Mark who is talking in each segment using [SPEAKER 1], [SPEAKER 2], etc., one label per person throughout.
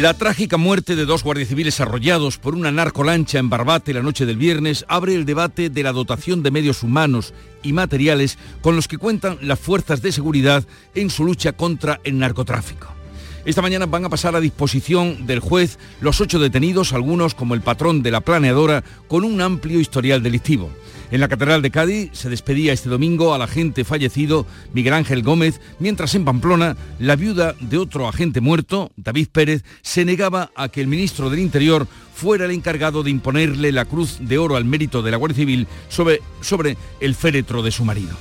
[SPEAKER 1] La trágica muerte de dos guardias civiles arrollados por una narcolancha en Barbate la noche del viernes abre el debate de la dotación de medios humanos y materiales con los que cuentan las fuerzas de seguridad en su lucha contra el narcotráfico. Esta mañana van a pasar a disposición del juez los ocho detenidos, algunos como el patrón de la planeadora, con un amplio historial delictivo. En la Catedral de Cádiz se despedía este domingo al agente fallecido Miguel Ángel Gómez, mientras en Pamplona la viuda de otro agente muerto, David Pérez, se negaba a que el ministro del Interior fuera el encargado de imponerle la Cruz de Oro al mérito de la Guardia Civil sobre, sobre el féretro de su marido.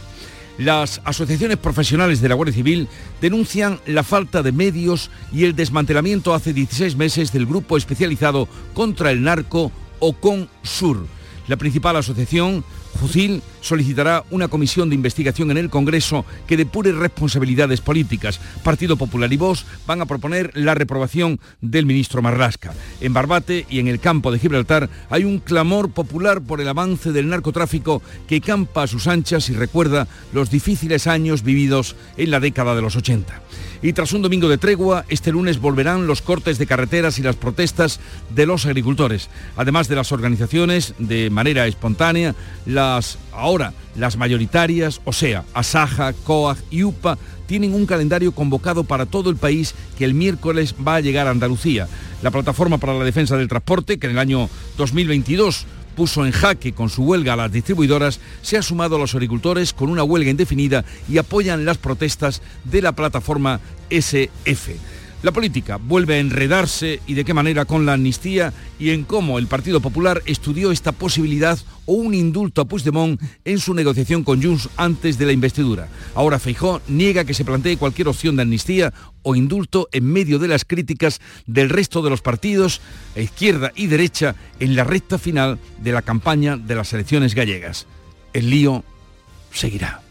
[SPEAKER 1] Las asociaciones profesionales de la Guardia Civil denuncian la falta de medios y el desmantelamiento hace 16 meses del grupo especializado contra el narco Ocon Sur. La principal asociación Fusil solicitará una comisión de investigación en el Congreso que depure responsabilidades políticas. Partido Popular y Vox van a proponer la reprobación del ministro Marlasca. En Barbate y en el campo de Gibraltar hay un clamor popular por el avance del narcotráfico que campa a sus anchas y recuerda los difíciles años vividos en la década de los 80. Y tras un domingo de tregua, este lunes volverán los cortes de carreteras y las protestas de los agricultores, además de las organizaciones de manera espontánea, las ahora las mayoritarias, o sea, Asaja, COAG y UPA, tienen un calendario convocado para todo el país que el miércoles va a llegar a Andalucía. La Plataforma para la Defensa del Transporte, que en el año 2022 puso en jaque con su huelga a las distribuidoras, se ha sumado a los agricultores con una huelga indefinida y apoyan las protestas de la plataforma SF. La política vuelve a enredarse y de qué manera con la amnistía y en cómo el Partido Popular estudió esta posibilidad o un indulto a Puigdemont en su negociación con Junts antes de la investidura. Ahora Feijó niega que se plantee cualquier opción de amnistía o indulto en medio de las críticas del resto de los partidos, izquierda y derecha, en la recta final de la campaña de las elecciones gallegas. El lío seguirá.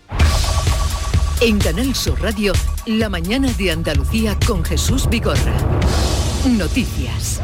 [SPEAKER 2] En Canal Sur Radio, la mañana de Andalucía con Jesús Vigorra. Noticias.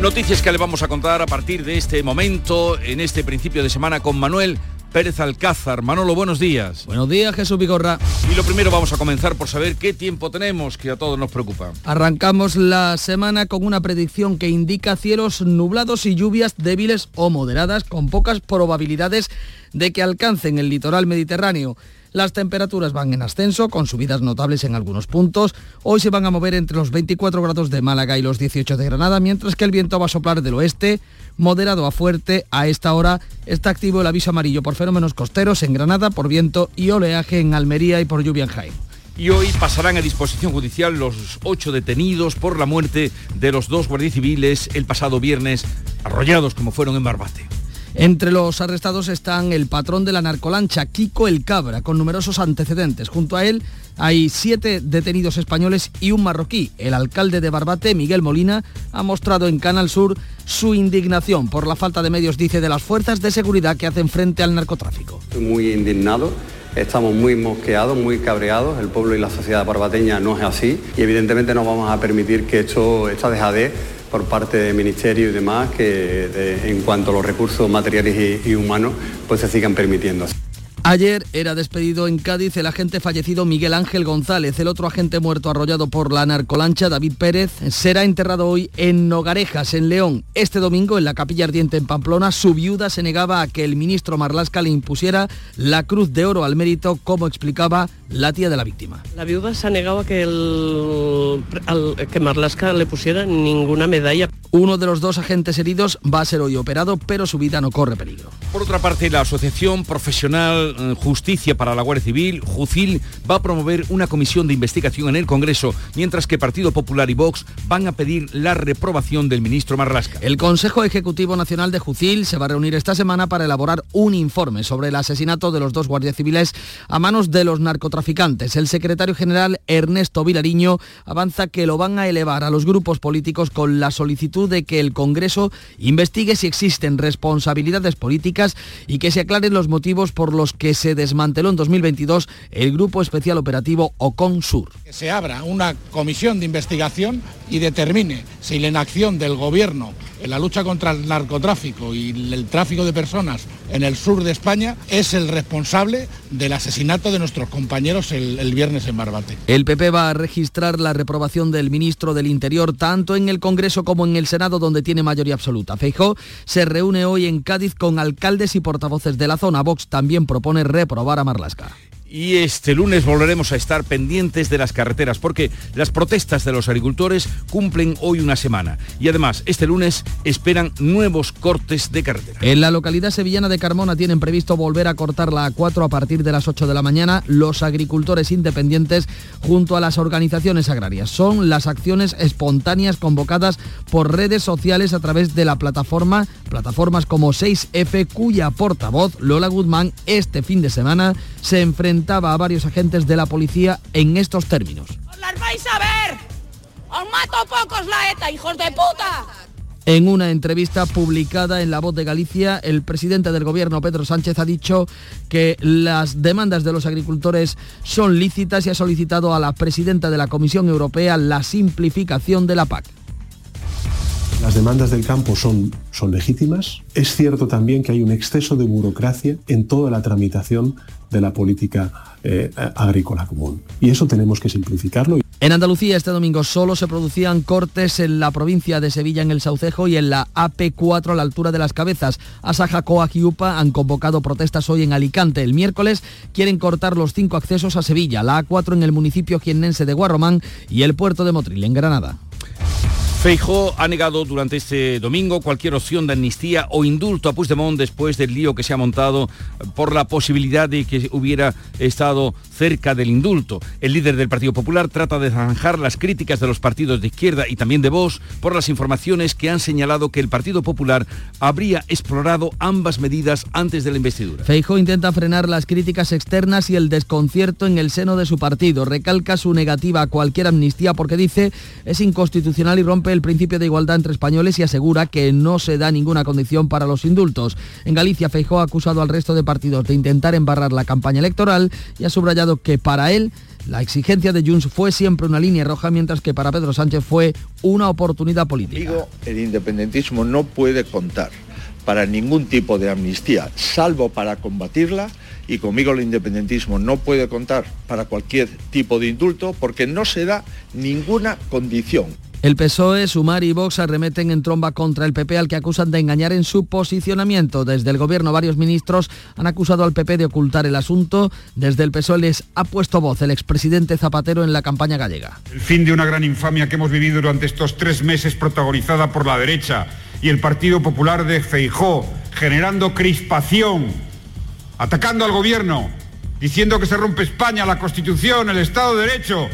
[SPEAKER 1] Noticias que le vamos a contar a partir de este momento, en este principio de semana, con Manuel Pérez Alcázar. Manolo, buenos días.
[SPEAKER 3] Buenos días, Jesús Vigorra.
[SPEAKER 1] Y lo primero vamos a comenzar por saber qué tiempo tenemos, que a todos nos preocupa.
[SPEAKER 3] Arrancamos la semana con una predicción que indica cielos nublados y lluvias débiles o moderadas, con pocas probabilidades de que alcancen el litoral mediterráneo. Las temperaturas van en ascenso, con subidas notables en algunos puntos. Hoy se van a mover entre los 24 grados de Málaga y los 18 de Granada, mientras que el viento va a soplar del oeste, moderado a fuerte. A esta hora está activo el aviso amarillo por fenómenos costeros en Granada, por viento y oleaje en Almería y por lluvia en Jaén.
[SPEAKER 1] Y hoy pasarán a disposición judicial los ocho detenidos por la muerte de los dos guardias civiles el pasado viernes, arrollados como fueron en Barbate.
[SPEAKER 3] Entre los arrestados están el patrón de la narcolancha, Kiko El Cabra, con numerosos antecedentes. Junto a él hay siete detenidos españoles y un marroquí. El alcalde de Barbate, Miguel Molina, ha mostrado en Canal Sur su indignación por la falta de medios, dice, de las fuerzas de seguridad que hacen frente al narcotráfico.
[SPEAKER 4] Estoy muy indignado. Estamos muy mosqueados, muy cabreados. El pueblo y la sociedad barbateña no es así y evidentemente no vamos a permitir que esto, esta dejadez por parte del Ministerio y demás que en cuanto a los recursos materiales y, y humanos pues se sigan permitiendo.
[SPEAKER 3] Ayer era despedido en Cádiz el agente fallecido Miguel Ángel González. El otro agente muerto arrollado por la narcolancha, David Pérez, será enterrado hoy en Nogarejas, en León. Este domingo, en la capilla ardiente en Pamplona, su viuda se negaba a que el ministro Marlasca le impusiera la Cruz de Oro al mérito, como explicaba la tía de la víctima.
[SPEAKER 5] La viuda se ha negado a que, el, al, que Marlasca le pusiera ninguna medalla.
[SPEAKER 3] Uno de los dos agentes heridos va a ser hoy operado, pero su vida no corre peligro.
[SPEAKER 1] Por otra parte, la Asociación Profesional eh, Justicia para la Guardia Civil, JUCIL, va a promover una comisión de investigación en el Congreso, mientras que Partido Popular y Vox van a pedir la reprobación del ministro Marlasca.
[SPEAKER 3] El Consejo Ejecutivo Nacional de JUCIL se va a reunir esta semana para elaborar un informe sobre el asesinato de los dos guardias civiles a manos de los narcotraficantes. El secretario general Ernesto Vilariño avanza que lo van a elevar a los grupos políticos con la solicitud de que el Congreso investigue si existen responsabilidades políticas y que se aclaren los motivos por los que se desmanteló en 2022 el Grupo Especial Operativo Ocon Sur.
[SPEAKER 6] Que se abra una comisión de investigación y determine si la inacción del Gobierno en la lucha contra el narcotráfico y el tráfico de personas en el sur de España es el responsable del asesinato de nuestros compañeros el, viernes en Barbate.
[SPEAKER 3] El PP va a registrar la reprobación del ministro del Interior tanto en el Congreso como en el Senado donde tiene mayoría absoluta. Feijó se reúne hoy en Cádiz con alcaldes y portavoces de la zona. Vox también propone reprobar a Marlasca.
[SPEAKER 1] Y este lunes volveremos a estar pendientes de las carreteras porque las protestas de los agricultores cumplen hoy una semana. Y además, este lunes esperan nuevos cortes de carretera.
[SPEAKER 3] En la localidad sevillana de Carmona tienen previsto volver a cortar la A4 a partir de las 8 de la mañana los agricultores independientes junto a las organizaciones agrarias. Son las acciones espontáneas convocadas por redes sociales a través de la plataforma, plataformas como 6F, cuya portavoz, Lola Guzmán, este fin de semana se enfrenta a varios agentes de la policía en estos términos.
[SPEAKER 7] ¡Os las vais a ver! ¡Os mato pocos la ETA, hijos de puta!
[SPEAKER 3] En una entrevista publicada en La Voz de Galicia, el presidente del gobierno, Pedro Sánchez, ha dicho que las demandas de los agricultores son lícitas y ha solicitado a la presidenta de la Comisión Europea la simplificación de la PAC.
[SPEAKER 8] Las demandas del campo son, son legítimas. Es cierto también que hay un exceso de burocracia en toda la tramitación de la política eh, agrícola común. Y eso tenemos que simplificarlo.
[SPEAKER 3] En Andalucía este domingo solo se producían cortes en la provincia de Sevilla en el Saucejo y en la AP4 a la altura de las cabezas. Asaja, Coag y UPA han convocado protestas hoy en Alicante. El miércoles quieren cortar los cinco accesos a Sevilla, la A4 en el municipio jiennense de Guarromán y el puerto de Motril en Granada.
[SPEAKER 1] Feijó ha negado durante este domingo cualquier opción de amnistía o indulto a Puigdemont después del lío que se ha montado por la posibilidad de que hubiera estado cerca del indulto. El líder del Partido Popular trata de zanjar las críticas de los partidos de izquierda y también de Vox por las informaciones que han señalado que el Partido Popular habría explorado ambas medidas antes de la investidura.
[SPEAKER 3] Feijó intenta frenar las críticas externas y el desconcierto en el seno de su partido. Recalca su negativa a cualquier amnistía porque dice es inconstitucional y rompe el principio de igualdad entre españoles y asegura que no se da ninguna condición para los indultos. En Galicia, Feijó ha acusado al resto de partidos de intentar embarrar la campaña electoral y ha subrayado que para él la exigencia de Junts fue siempre una línea roja, mientras que para Pedro Sánchez fue una oportunidad política.
[SPEAKER 9] Digo, el independentismo no puede contar para ningún tipo de amnistía, salvo para combatirla, y conmigo el independentismo no puede contar para cualquier tipo de indulto porque no se da ninguna condición.
[SPEAKER 3] El PSOE, Sumar y Vox arremeten en tromba contra el PP al que acusan de engañar en su posicionamiento. Desde el gobierno varios ministros han acusado al PP de ocultar el asunto. Desde el PSOE les ha puesto voz el expresidente Zapatero en la campaña gallega.
[SPEAKER 10] El fin de una gran infamia que hemos vivido durante estos tres meses protagonizada por la derecha y el Partido Popular de Feijó, generando crispación, atacando al gobierno, diciendo que se rompe España, la Constitución, el Estado de Derecho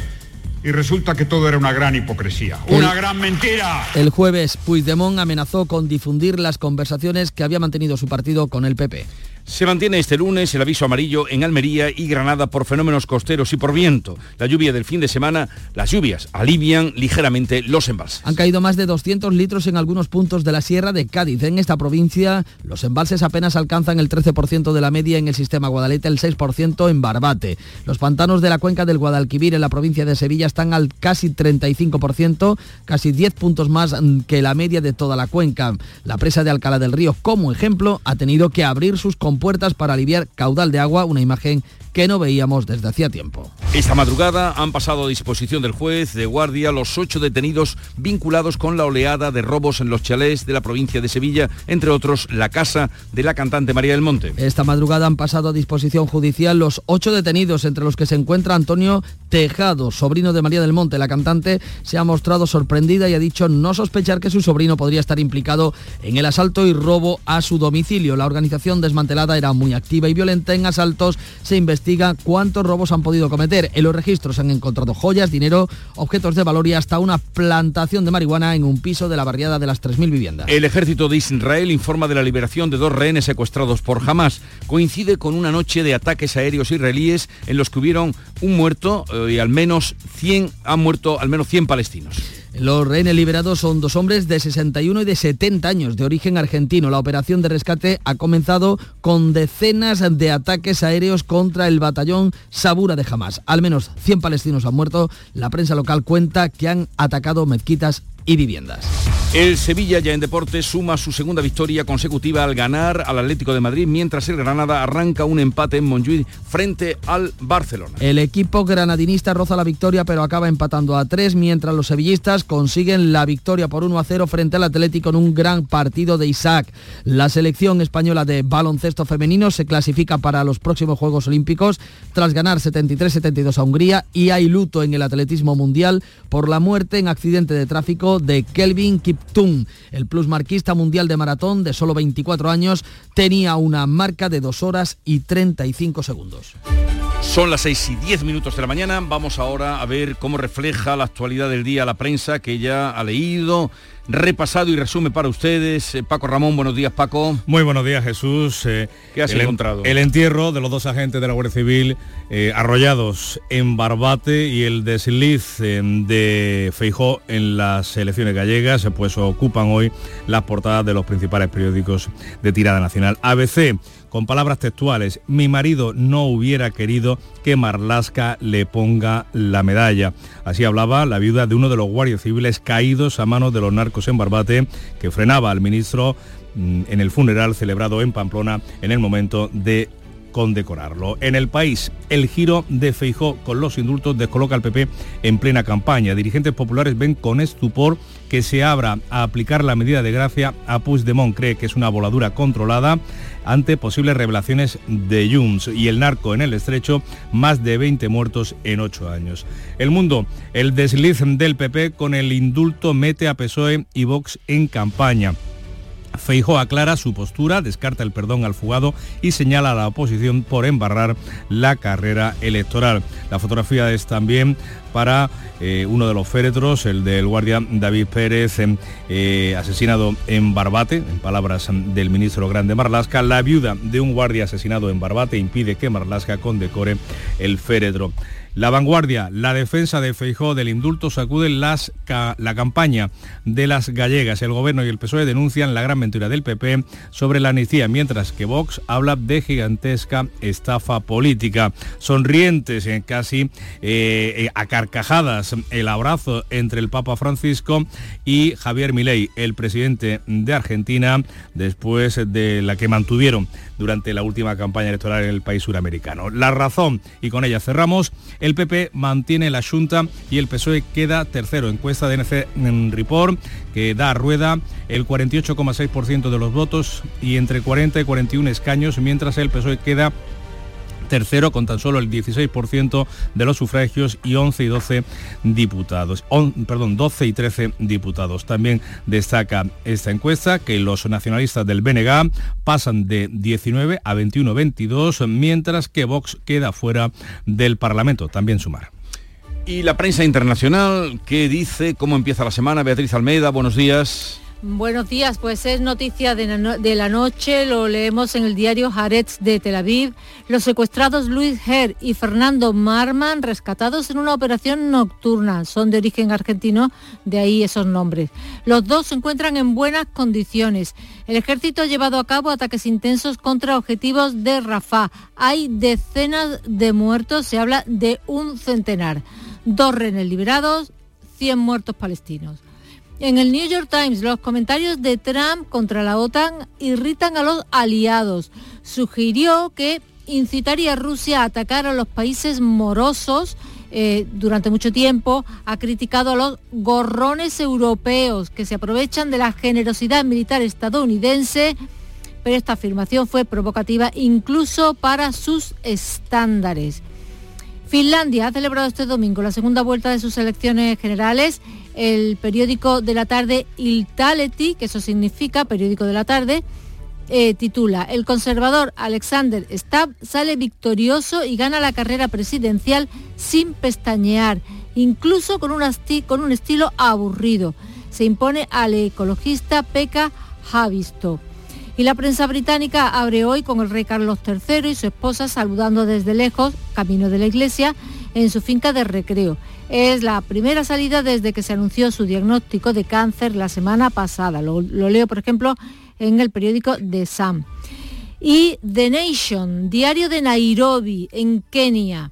[SPEAKER 10] y resulta que todo era una gran hipocresía, una gran mentira.
[SPEAKER 3] El jueves, Puigdemont amenazó con difundir las conversaciones que había mantenido su partido con el PP.
[SPEAKER 1] Se mantiene este lunes el aviso amarillo en Almería y Granada por fenómenos costeros y por viento. La lluvia del fin de semana, las lluvias alivian ligeramente los embalses.
[SPEAKER 3] Han caído más de 200 litros en algunos puntos de la sierra de Cádiz. En esta provincia los embalses apenas alcanzan el 13% de la media en el sistema Guadalete, el 6% en Barbate. Los pantanos de la cuenca del Guadalquivir en la provincia de Sevilla están al casi 35%, casi 10 puntos más que la media de toda la cuenca. La presa de Alcalá del Río, como ejemplo, ha tenido que abrir sus puertas para aliviar caudal de agua, una imagen que no veíamos desde hacía tiempo.
[SPEAKER 1] Esta madrugada han pasado a disposición del juez de guardia los ocho detenidos vinculados con la oleada de robos en los chalés de la provincia de Sevilla, entre otros la casa de la cantante María del Monte.
[SPEAKER 3] Esta madrugada han pasado a disposición judicial los ocho detenidos, entre los que se encuentra Antonio Tejado, sobrino de María del Monte. La cantante se ha mostrado sorprendida y ha dicho no sospechar que su sobrino podría estar implicado en el asalto y robo a su domicilio. La organización desmantelada era muy activa y violenta en asaltos. Se investiga cuántos robos han podido cometer. En los registros han encontrado joyas, dinero, objetos de valor y hasta una plantación de marihuana en un piso de la barriada de las 3.000 viviendas.
[SPEAKER 1] El ejército de Israel informa de la liberación de dos rehenes secuestrados por Hamas. Coincide con una noche de ataques aéreos israelíes en los que hubieron un muerto y al menos 100 han muerto al menos 100 palestinos.
[SPEAKER 3] Los rehenes liberados son dos hombres de 61 y de 70 años de origen argentino. La operación de rescate ha comenzado con decenas de ataques aéreos contra el batallón Sabura de Hamas. Al menos 100 palestinos han muerto. La prensa local cuenta que han atacado mezquitas y viviendas.
[SPEAKER 1] El Sevilla ya en deportes suma su segunda victoria consecutiva al ganar al Atlético de Madrid, mientras el Granada arranca un empate en Montjuic frente al Barcelona.
[SPEAKER 3] El equipo granadinista roza la victoria pero acaba empatando a tres, mientras los sevillistas consiguen la victoria por 1 a 0 frente al Atlético en un gran partido de Isaac. La selección española de baloncesto femenino se clasifica para los próximos Juegos Olímpicos tras ganar 73-72 a Hungría y hay luto en el atletismo mundial por la muerte en accidente de tráfico de Kelvin Kip el plusmarquista mundial de maratón de solo 24 años tenía una marca de 2 horas y 35 segundos.
[SPEAKER 1] Son las 6 y 10 minutos de la mañana. Vamos ahora a ver cómo refleja la actualidad del día la prensa que ya ha leído, repasado y resume para ustedes. Eh, Paco Ramón, buenos días Paco.
[SPEAKER 11] Muy buenos días Jesús.
[SPEAKER 1] Eh, ¿Qué has encontrado?
[SPEAKER 11] El entierro de los dos agentes de la Guardia Civil eh, arrollados en Barbate y el desliz de Feijó en las elecciones gallegas, pues ocupan hoy las portadas de los principales periódicos de tirada nacional. ABC con palabras textuales, mi marido no hubiera querido que Marlasca le ponga la medalla. Así hablaba la viuda de uno de los guardias civiles caídos a manos de los narcos en Barbate, que frenaba al ministro mm, en el funeral celebrado en Pamplona en el momento de condecorarlo. En el país, el giro de Feijó con los indultos descoloca al PP en plena campaña. Dirigentes populares ven con estupor que se abra a aplicar la medida de gracia a Puigdemont. Cree que es una voladura controlada ante posibles revelaciones de Junts y el narco en el estrecho, más de 20 muertos en 8 años. El mundo, el desliz del PP con el indulto mete a PSOE y Vox en campaña. Feijó aclara su postura, descarta el perdón al fugado y señala a la oposición por embarrar la carrera electoral. La fotografía es también para eh, uno de los féretros, el del guardia David Pérez, em, eh, asesinado en Barbate, en palabras del ministro Grande Marlasca. La viuda de un guardia asesinado en Barbate impide que Marlasca condecore el féretro. La vanguardia, la defensa de Feijó del indulto sacude las la campaña de las gallegas. El gobierno y el PSOE denuncian la gran mentira del PP sobre la amnistía, mientras que Vox habla de gigantesca estafa política. Sonrientes, eh, casi eh, eh, a carcajadas, el abrazo entre el Papa Francisco y Javier Milei, el presidente de Argentina, después de la que mantuvieron durante la última campaña electoral en el país suramericano. La razón, y con ella cerramos, el PP mantiene la Junta y el PSOE queda tercero. Encuesta de NC Report que da a rueda el 48,6% de los votos y entre 40 y 41 escaños, mientras el PSOE queda tercero con tan solo el 16% de los sufragios y 11 y 12 diputados. perdón, 12 y 13 diputados. También destaca esta encuesta que los nacionalistas del BNG pasan de 19 a 21-22, mientras que Vox queda fuera del Parlamento. También sumar.
[SPEAKER 1] Y la prensa internacional, ¿qué dice? ¿Cómo empieza la semana? Beatriz Almeida, buenos días.
[SPEAKER 12] Buenos días, pues es noticia de la, noche, lo leemos en el diario Haaretz de Tel Aviv. Los secuestrados Luis Herr y Fernando Marman, rescatados en una operación nocturna, son de origen argentino, de ahí esos nombres. Los dos se encuentran en buenas condiciones. El ejército ha llevado a cabo ataques intensos contra objetivos de Rafah. Hay decenas de muertos, se habla de un centenar. Dos rehenes liberados, 100 muertos palestinos. En el New York Times, los comentarios de Trump contra la OTAN irritan a los aliados. Sugirió que incitaría a Rusia a atacar a los países morosos. Eh, durante mucho tiempo ha criticado a los gorrones europeos que se aprovechan de la generosidad militar estadounidense, pero esta afirmación fue provocativa incluso para sus estándares. Finlandia ha celebrado este domingo la segunda vuelta de sus elecciones generales el periódico de la tarde Iltaleti, que eso significa periódico de la tarde, eh, titula El conservador Alexander Stubb sale victorioso y gana la carrera presidencial sin pestañear, incluso con un, con un estilo aburrido. Se impone al ecologista Pekka Havisto. Y la prensa británica abre hoy con el rey Carlos III y su esposa saludando desde lejos, camino de la iglesia,
[SPEAKER 13] en su finca de recreo. Es la primera salida desde que se anunció su diagnóstico de cáncer la semana pasada. Lo, leo, por ejemplo, en el periódico The Sun. Y The Nation, diario de Nairobi, en Kenia.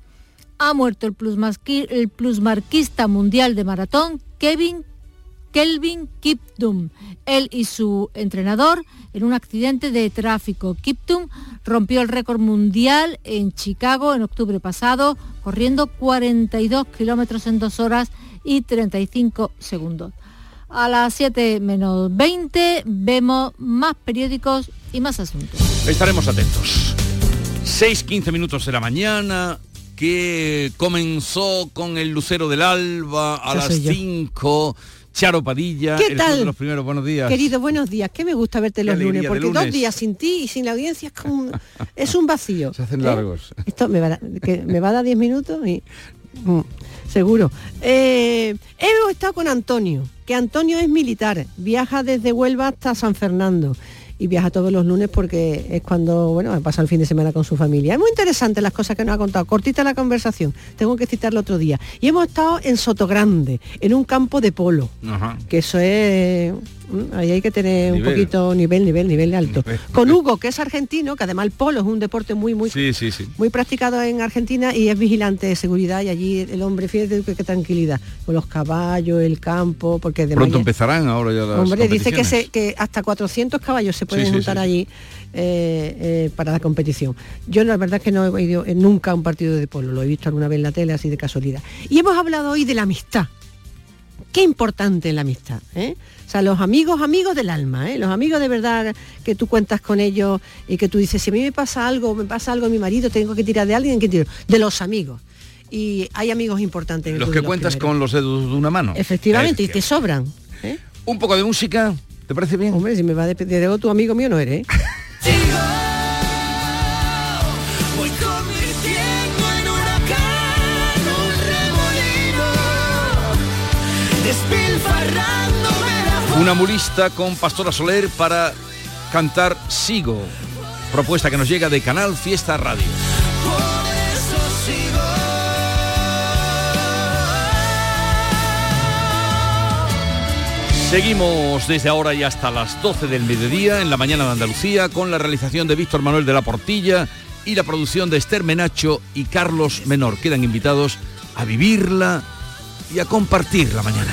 [SPEAKER 13] Ha muerto el plusmarquista mundial de maratón Kevin Kelvin Kiptum. Él y su entrenador en un accidente de tráfico. Kiptum rompió el récord mundial en Chicago en octubre pasado, corriendo 42 kilómetros en 2 horas y 35 segundos. A las 7 menos 20 vemos más periódicos y más asuntos.
[SPEAKER 1] Estaremos atentos. 6-15 minutos de la mañana, que comenzó con el Lucero del Alba a las 5 Charo Padilla,
[SPEAKER 14] ¿Qué tal?
[SPEAKER 1] de los primeros buenos días.
[SPEAKER 14] Querido, buenos días. Que me gusta verte los lunes, porque dos días sin ti y sin la audiencia es como un, es un vacío.
[SPEAKER 1] Se hacen largos.
[SPEAKER 14] Esto me va, a, que me va a dar 10 minutos y mm, seguro. Eh, he estado con Antonio, que Antonio es militar, viaja desde Huelva hasta San Fernando y viaja todos los lunes porque es cuando, bueno, pasa el fin de semana con su familia. Es muy interesante las cosas que nos ha contado. Cortita la conversación, tengo que citarlo otro día. Y hemos estado en Sotogrande, en un campo de polo, que eso es ahí hay que tener un poquito nivel, nivel, nivel alto. Con Hugo, que es argentino, que además el polo es un deporte muy, muy, muy practicado en Argentina y es vigilante de seguridad y allí el hombre, fíjate qué tranquilidad, con los caballos, el campo, porque de
[SPEAKER 1] Pronto empezarán ahora ya las
[SPEAKER 14] Hombre, dice que, se, que hasta 400 caballos se pueden juntar allí eh, eh, para la competición. Yo la verdad es que no he ido nunca a un partido de polo, lo he visto alguna vez en la tele así de casualidad. Y hemos hablado hoy de la amistad. Qué importante la amistad. ¿eh? O sea, los amigos, amigos del alma, ¿eh? los amigos de verdad que tú cuentas con ellos y que tú dices, si a mí me pasa algo, me pasa algo a mi marido, tengo que tirar de alguien, ¿quién tiro? De los amigos. Y hay amigos importantes. En
[SPEAKER 1] los que cuentas con los dedos de una mano.
[SPEAKER 14] Efectivamente, y te sobran. ¿eh?
[SPEAKER 1] Un poco de música, ¿te parece bien?
[SPEAKER 14] Hombre, si me va a de tu amigo mío no eres.
[SPEAKER 1] Una mulista con Pastora Soler para cantar Sigo, propuesta que nos llega de Canal Fiesta Radio. Seguimos desde ahora y hasta las 12 del mediodía en la mañana de Andalucía con la realización de Víctor Manuel de la Portilla y la producción de Esther Menacho y Carlos Menor. Quedan invitados a vivirla y a compartir la mañana.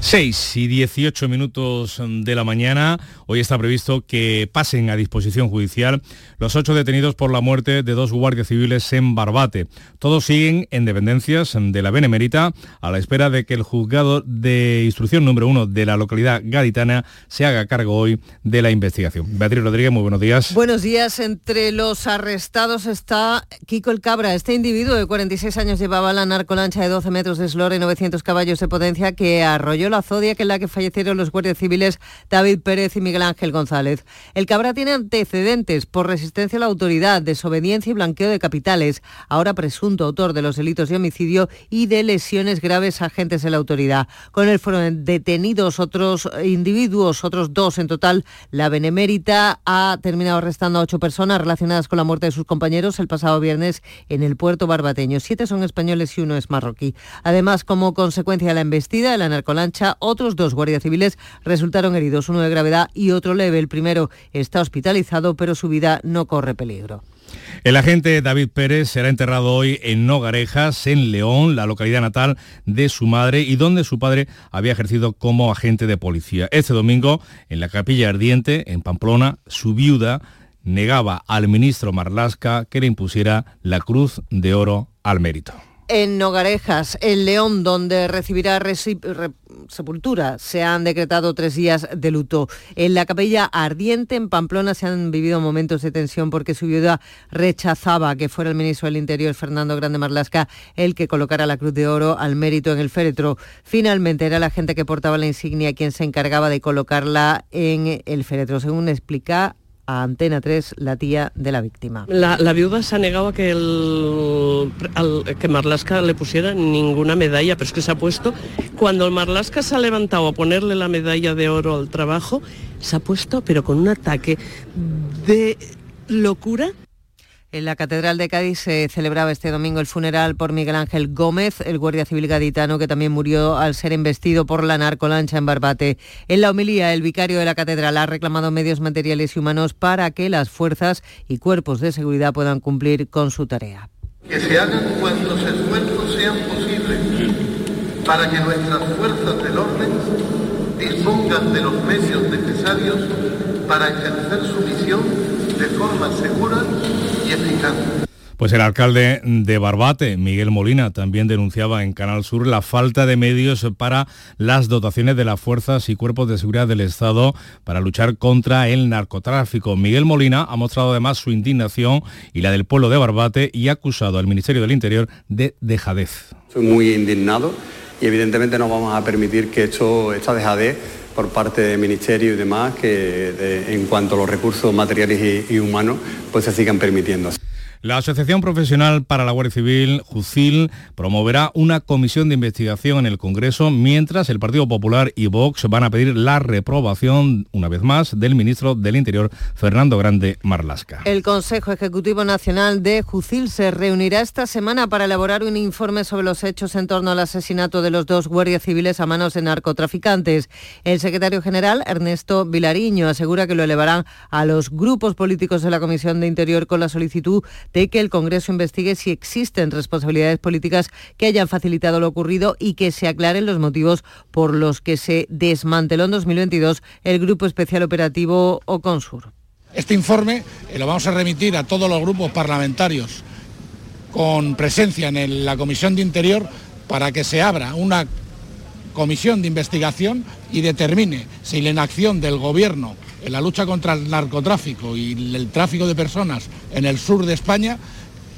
[SPEAKER 11] 6 y 18 minutos de la mañana. Hoy está previsto que pasen a disposición judicial los ocho detenidos por la muerte de dos guardias civiles en Barbate. Todos siguen en dependencias de la Benemérita a la espera de que el juzgado de instrucción número uno de la localidad gaditana se haga cargo hoy de la investigación. Beatriz Rodríguez, muy buenos días.
[SPEAKER 15] Buenos días. Entre los arrestados está Kiko el Cabra. Este individuo de 46 años llevaba la narcolancha de 12 metros de eslora y 900 caballos de potencia que arrolló la Zodia, que es la que fallecieron los guardias civiles David Pérez y Miguel Ángel González. El Cabra tiene antecedentes por resistencia a la autoridad, desobediencia y blanqueo de capitales, ahora presunto autor de los delitos de homicidio y de lesiones graves a agentes de la autoridad. Con él fueron detenidos otros individuos, otros dos en total. La Benemérita ha terminado arrestando a ocho personas relacionadas con la muerte de sus compañeros el pasado viernes en el puerto barbateño. Siete son españoles y uno es marroquí. Además, como consecuencia de la embestida de la otros dos guardias civiles resultaron heridos, uno de gravedad y otro leve. El primero está hospitalizado, pero su vida no corre peligro.
[SPEAKER 11] El agente David Pérez será enterrado hoy en Nogarejas, en León, la localidad natal de su madre y donde su padre había ejercido como agente de policía. Este domingo, en la capilla ardiente, en Pamplona, su viuda negaba al ministro Marlasca que le impusiera la Cruz de Oro al mérito.
[SPEAKER 15] En Nogarejas, el León, donde recibirá sepultura, se han decretado tres días de luto. En la capilla ardiente en Pamplona se han vivido momentos de tensión porque su viuda rechazaba que fuera el ministro del Interior, Fernando Grande Marlasca, el que colocara la Cruz de Oro al mérito en el féretro. Finalmente era la gente que portaba la insignia quien se encargaba de colocarla en el féretro, según explica a Antena 3 la tía de la víctima.
[SPEAKER 5] La, viuda se ha negado a que, el, que Marlasca le pusiera ninguna medalla, pero es que se ha puesto, cuando el Marlasca se ha levantado a ponerle la medalla de oro al trabajo, se ha puesto, pero con un ataque de locura
[SPEAKER 15] en la Catedral de Cádiz se celebraba este domingo el funeral por Miguel Ángel Gómez, el guardia civil gaditano que también murió al ser investido por la narcolancha en Barbate. En la homilía, el vicario de la Catedral ha reclamado medios materiales y humanos para que las fuerzas y cuerpos de seguridad puedan cumplir con su tarea.
[SPEAKER 16] Que se hagan cuantos esfuerzos sean posibles para que nuestras fuerzas del orden dispongan de los medios necesarios para ejercer su misión de forma segura
[SPEAKER 11] pues el alcalde de Barbate, Miguel Molina, también denunciaba en Canal Sur la falta de medios para las dotaciones de las fuerzas y cuerpos de seguridad del Estado para luchar contra el narcotráfico. Miguel Molina ha mostrado además su indignación y la del pueblo de Barbate y ha acusado al Ministerio del Interior de dejadez.
[SPEAKER 4] Soy muy indignado y evidentemente no vamos a permitir que esto, esta dejadez por parte del Ministerio y demás, que en cuanto a los recursos materiales y, humanos, pues se sigan permitiendo.
[SPEAKER 11] La Asociación Profesional para la Guardia Civil, JUCIL, promoverá una comisión de investigación en el Congreso, mientras el Partido Popular y Vox van a pedir la reprobación, una vez más, del ministro del Interior, Fernando Grande Marlasca.
[SPEAKER 15] El Consejo Ejecutivo Nacional de JUCIL se reunirá esta semana para elaborar un informe sobre los hechos en torno al asesinato de los dos guardias civiles a manos de narcotraficantes. El secretario general, Ernesto Vilariño, asegura que lo elevarán a los grupos políticos de la Comisión de Interior con la solicitud de que el Congreso investigue si existen responsabilidades políticas que hayan facilitado lo ocurrido y que se aclaren los motivos por los que se desmanteló en 2022 el Grupo Especial Operativo Oconsur.
[SPEAKER 6] Este informe eh, lo vamos a remitir a todos los grupos parlamentarios con presencia en la Comisión de Interior para que se abra una comisión de investigación y determine si la inacción del Gobierno la lucha contra el narcotráfico y el tráfico de personas en el sur de España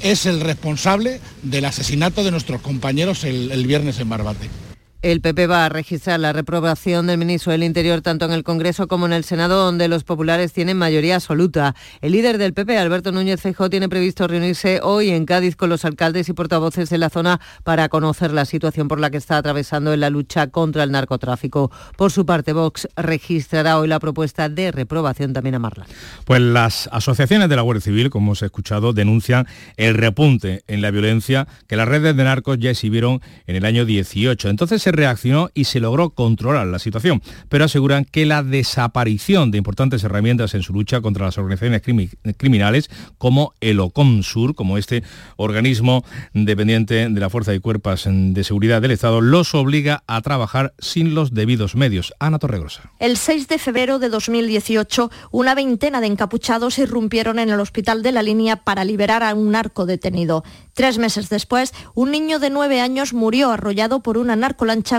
[SPEAKER 6] es el responsable del asesinato de nuestros compañeros el viernes en Barbate.
[SPEAKER 15] El PP va a registrar la reprobación del ministro del Interior tanto en el Congreso como en el Senado, donde los populares tienen mayoría absoluta. El líder del PP, Alberto Núñez Feijóo, tiene previsto reunirse hoy en Cádiz con los alcaldes y portavoces de la zona para conocer la situación por la que está atravesando en la lucha contra el narcotráfico. Por su parte, Vox registrará hoy la propuesta de reprobación también a Marla.
[SPEAKER 11] Pues las asociaciones de la Guardia Civil, como hemos escuchado, denuncian el repunte en la violencia que las redes de narcos ya exhibieron en el año 18. Entonces reaccionó y se logró controlar la situación, pero aseguran que la desaparición de importantes herramientas en su lucha contra las organizaciones criminales, como el OCONSUR, como este organismo dependiente de la Fuerza y Cuerpos de Seguridad del Estado, los obliga a trabajar sin los debidos medios. Ana Torregrosa.
[SPEAKER 17] El 6 de febrero de 2018, una veintena de encapuchados irrumpieron en el hospital de la línea para liberar a un narco detenido. Tres meses después, un niño de nueve años murió arrollado por una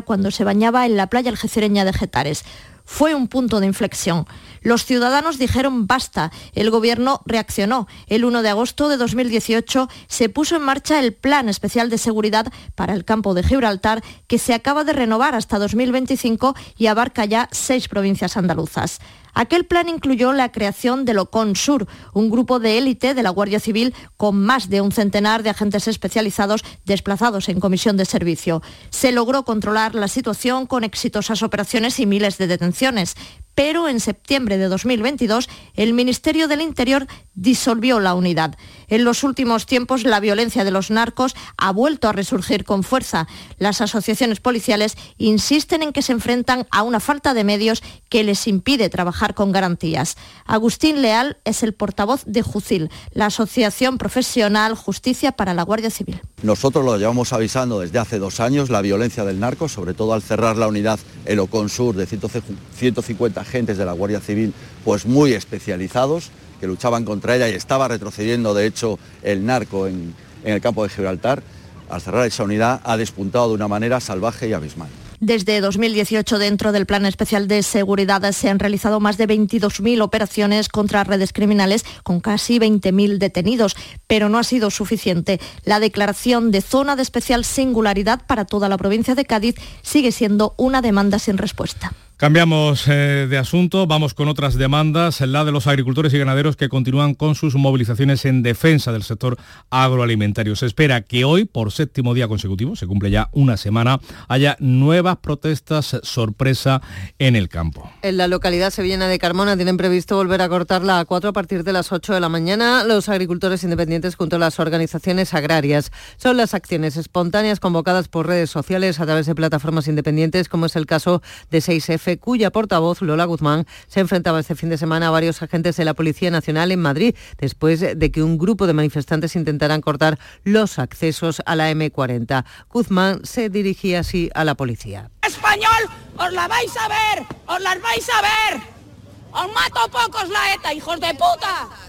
[SPEAKER 17] cuando se bañaba en la playa algecireña de Getares. Fue un punto de inflexión. Los ciudadanos dijeron basta. El gobierno reaccionó. El 1 de agosto de 2018 se puso en marcha el Plan Especial de Seguridad para el campo de Gibraltar, que se acaba de renovar hasta 2025 y abarca ya seis provincias andaluzas. Aquel plan incluyó la creación del OCON Sur, un grupo de élite de la Guardia Civil con más de un centenar de agentes especializados desplazados en comisión de servicio. Se logró controlar la situación con exitosas operaciones y miles de detenciones, pero en septiembre de 2022 el Ministerio del Interior disolvió la unidad. En los últimos tiempos la violencia de los narcos ha vuelto a resurgir con fuerza. Las asociaciones policiales insisten en que se enfrentan a una falta de medios que les impide trabajar con garantías. Agustín Leal es el portavoz de JUCIL, la Asociación Profesional Justicia para la Guardia Civil.
[SPEAKER 18] Nosotros lo llevamos avisando desde hace dos años, la violencia del narco, sobre todo al cerrar la unidad el Oconsur de 150 agentes de la Guardia Civil, pues muy especializados, que luchaban contra ella y estaba retrocediendo de hecho el narco en, en el campo de Gibraltar, al cerrar esa unidad ha despuntado de una manera salvaje y abismal.
[SPEAKER 17] Desde 2018, dentro del Plan Especial de Seguridad, se han realizado más de 22.000 operaciones contra redes criminales con casi 20.000 detenidos, pero no ha sido suficiente. La declaración de zona de especial singularidad para toda la provincia de Cádiz sigue siendo una demanda sin respuesta.
[SPEAKER 11] Cambiamos eh, de asunto, vamos con otras demandas, la de los agricultores y ganaderos que continúan con sus movilizaciones en defensa del sector agroalimentario. Se espera que hoy, por séptimo día consecutivo, se cumple ya una semana, haya nuevas protestas sorpresa en el campo.
[SPEAKER 15] En la localidad sevillana de Carmona tienen previsto volver a cortar la A4 a partir de las 8 de la mañana. Los agricultores independientes junto a las organizaciones agrarias. Son las acciones espontáneas convocadas por redes sociales a través de plataformas independientes, como es el caso de 6F cuya portavoz, Lola Guzmán, se enfrentaba este fin de semana a varios agentes de la Policía Nacional en Madrid, después de que un grupo de manifestantes intentaran cortar los accesos a la M40. Guzmán se dirigía así a la policía.
[SPEAKER 7] ¡Español! ¡Os la vais a ver! ¡Os las vais a ver! ¡Os mato pocos la ETA, hijos de puta!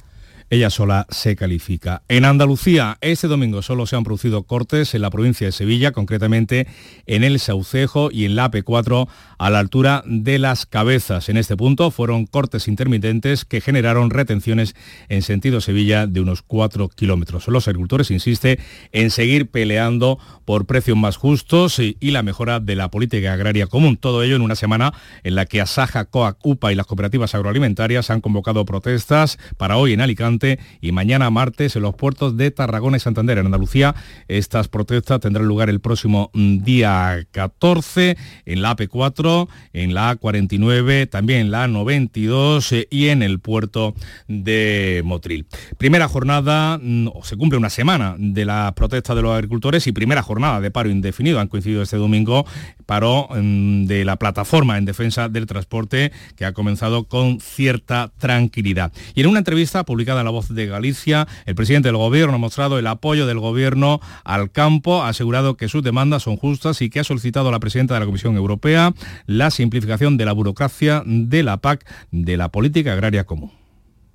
[SPEAKER 11] Ella sola se califica. En Andalucía, este domingo solo se han producido cortes en la provincia de Sevilla, concretamente en el Saucejo y en la AP4 a la altura de las cabezas. En este punto fueron cortes intermitentes que generaron retenciones en sentido Sevilla de unos 4 kilómetros. Los agricultores insisten en seguir peleando por precios más justos y, la mejora de la política agraria común. Todo ello en una semana en la que Asaja, COAC, UPA y las cooperativas agroalimentarias han convocado protestas para hoy en Alicante y mañana martes en los puertos de Tarragona y Santander. En Andalucía estas protestas tendrán lugar el próximo mm, día 14 en la AP4, en la A49, también en la A92 eh, y en el puerto de Motril. Primera jornada, mm, se cumple una semana de la protesta de los agricultores y primera jornada de paro indefinido. Han coincidido este domingo paro mm, de la plataforma en defensa del transporte que ha comenzado con cierta tranquilidad. Y en una entrevista publicada la Voz de Galicia, el presidente del Gobierno ha mostrado el apoyo del Gobierno al campo, ha asegurado que sus demandas son justas y que ha solicitado a la presidenta de la Comisión Europea la simplificación de la burocracia de la PAC, de la Política Agraria Común.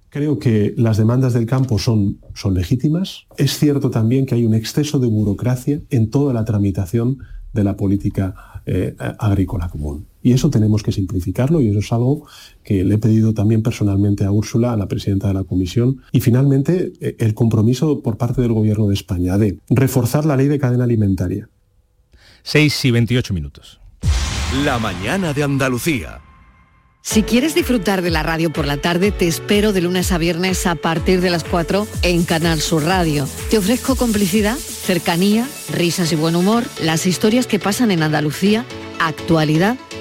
[SPEAKER 8] Creo que las demandas del campo son, son legítimas. Es cierto también que hay un exceso de burocracia en toda la tramitación de la política eh, agrícola común. Y eso tenemos que simplificarlo y eso es algo que le he pedido también personalmente a Úrsula, a la presidenta de la Comisión. Y finalmente, eh, el compromiso por parte del Gobierno de España de reforzar la ley de cadena alimentaria.
[SPEAKER 11] 6 y 28 minutos.
[SPEAKER 19] La mañana de Andalucía.
[SPEAKER 2] Si quieres disfrutar de la radio por la tarde, te espero de lunes a viernes a partir de las 4 en Canal Sur Radio. Te ofrezco complicidad, cercanía, risas y buen humor, las historias que pasan en Andalucía, actualidad,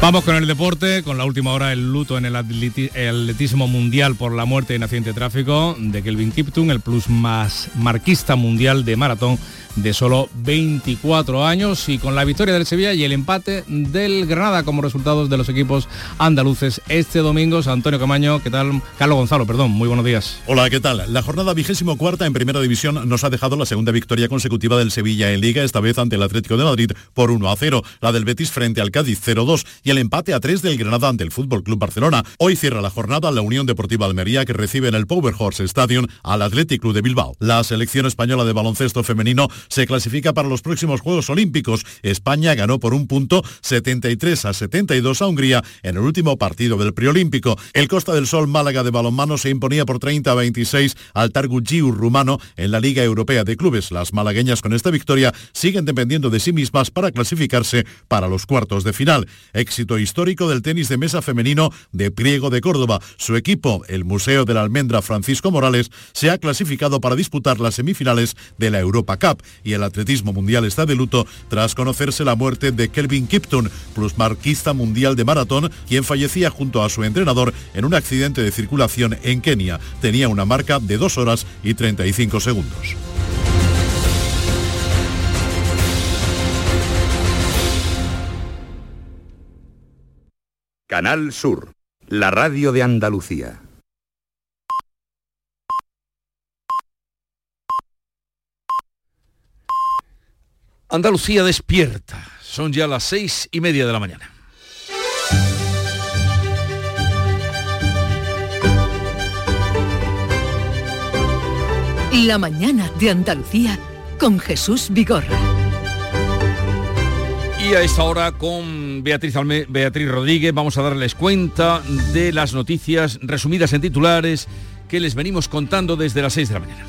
[SPEAKER 11] Vamos con el deporte, con la última hora el luto en el, atletismo mundial por la muerte en accidente de tráfico de Kelvin Kiptum, el plus más marquista mundial de maratón de solo 24 años y con la victoria del Sevilla y el empate del Granada como resultados de los equipos andaluces este domingo. Antonio Camaño, ¿qué tal? Carlos Gonzalo, perdón, muy buenos días.
[SPEAKER 20] Hola, ¿qué tal? La jornada vigésimo cuarta en primera división nos ha dejado la segunda victoria consecutiva del Sevilla en Liga, esta vez ante el Atlético de Madrid por 1 a 0, la del Betis frente al Cádiz 0-2 y el empate a 3 del Granada ante el Fútbol Club Barcelona. Hoy cierra la jornada la Unión Deportiva Almería que recibe en el Power Horse Stadium al Athletic Club de Bilbao. La selección española de baloncesto femenino se clasifica para los próximos Juegos Olímpicos. España ganó por un punto 73 a 72 a Hungría en el último partido del preolímpico. El Costa del Sol Málaga de balonmano se imponía por 30 a 26 al Targujiu rumano en la Liga Europea de Clubes. Las malagueñas con esta victoria siguen dependiendo de sí mismas para clasificarse para los cuartos de final. Éxito histórico del tenis de mesa femenino de Priego de Córdoba. Su equipo, el Museo de la Almendra Francisco Morales, se ha clasificado para disputar las semifinales de la Europa Cup y el atletismo mundial está de luto tras conocerse la muerte de Kelvin Kipton, plusmarquista mundial de maratón, quien fallecía junto a su entrenador en un accidente de circulación en Kenia. Tenía una marca de 2 horas y 35 segundos.
[SPEAKER 21] Canal Sur, la radio de Andalucía.
[SPEAKER 1] Andalucía despierta. Son ya las seis y media de la mañana.
[SPEAKER 22] La mañana de Andalucía con Jesús Vigorra.
[SPEAKER 1] Y a esta hora con Beatriz, Alme- Beatriz Rodríguez vamos a darles cuenta de las noticias resumidas en titulares que les venimos contando desde las 6 de la mañana.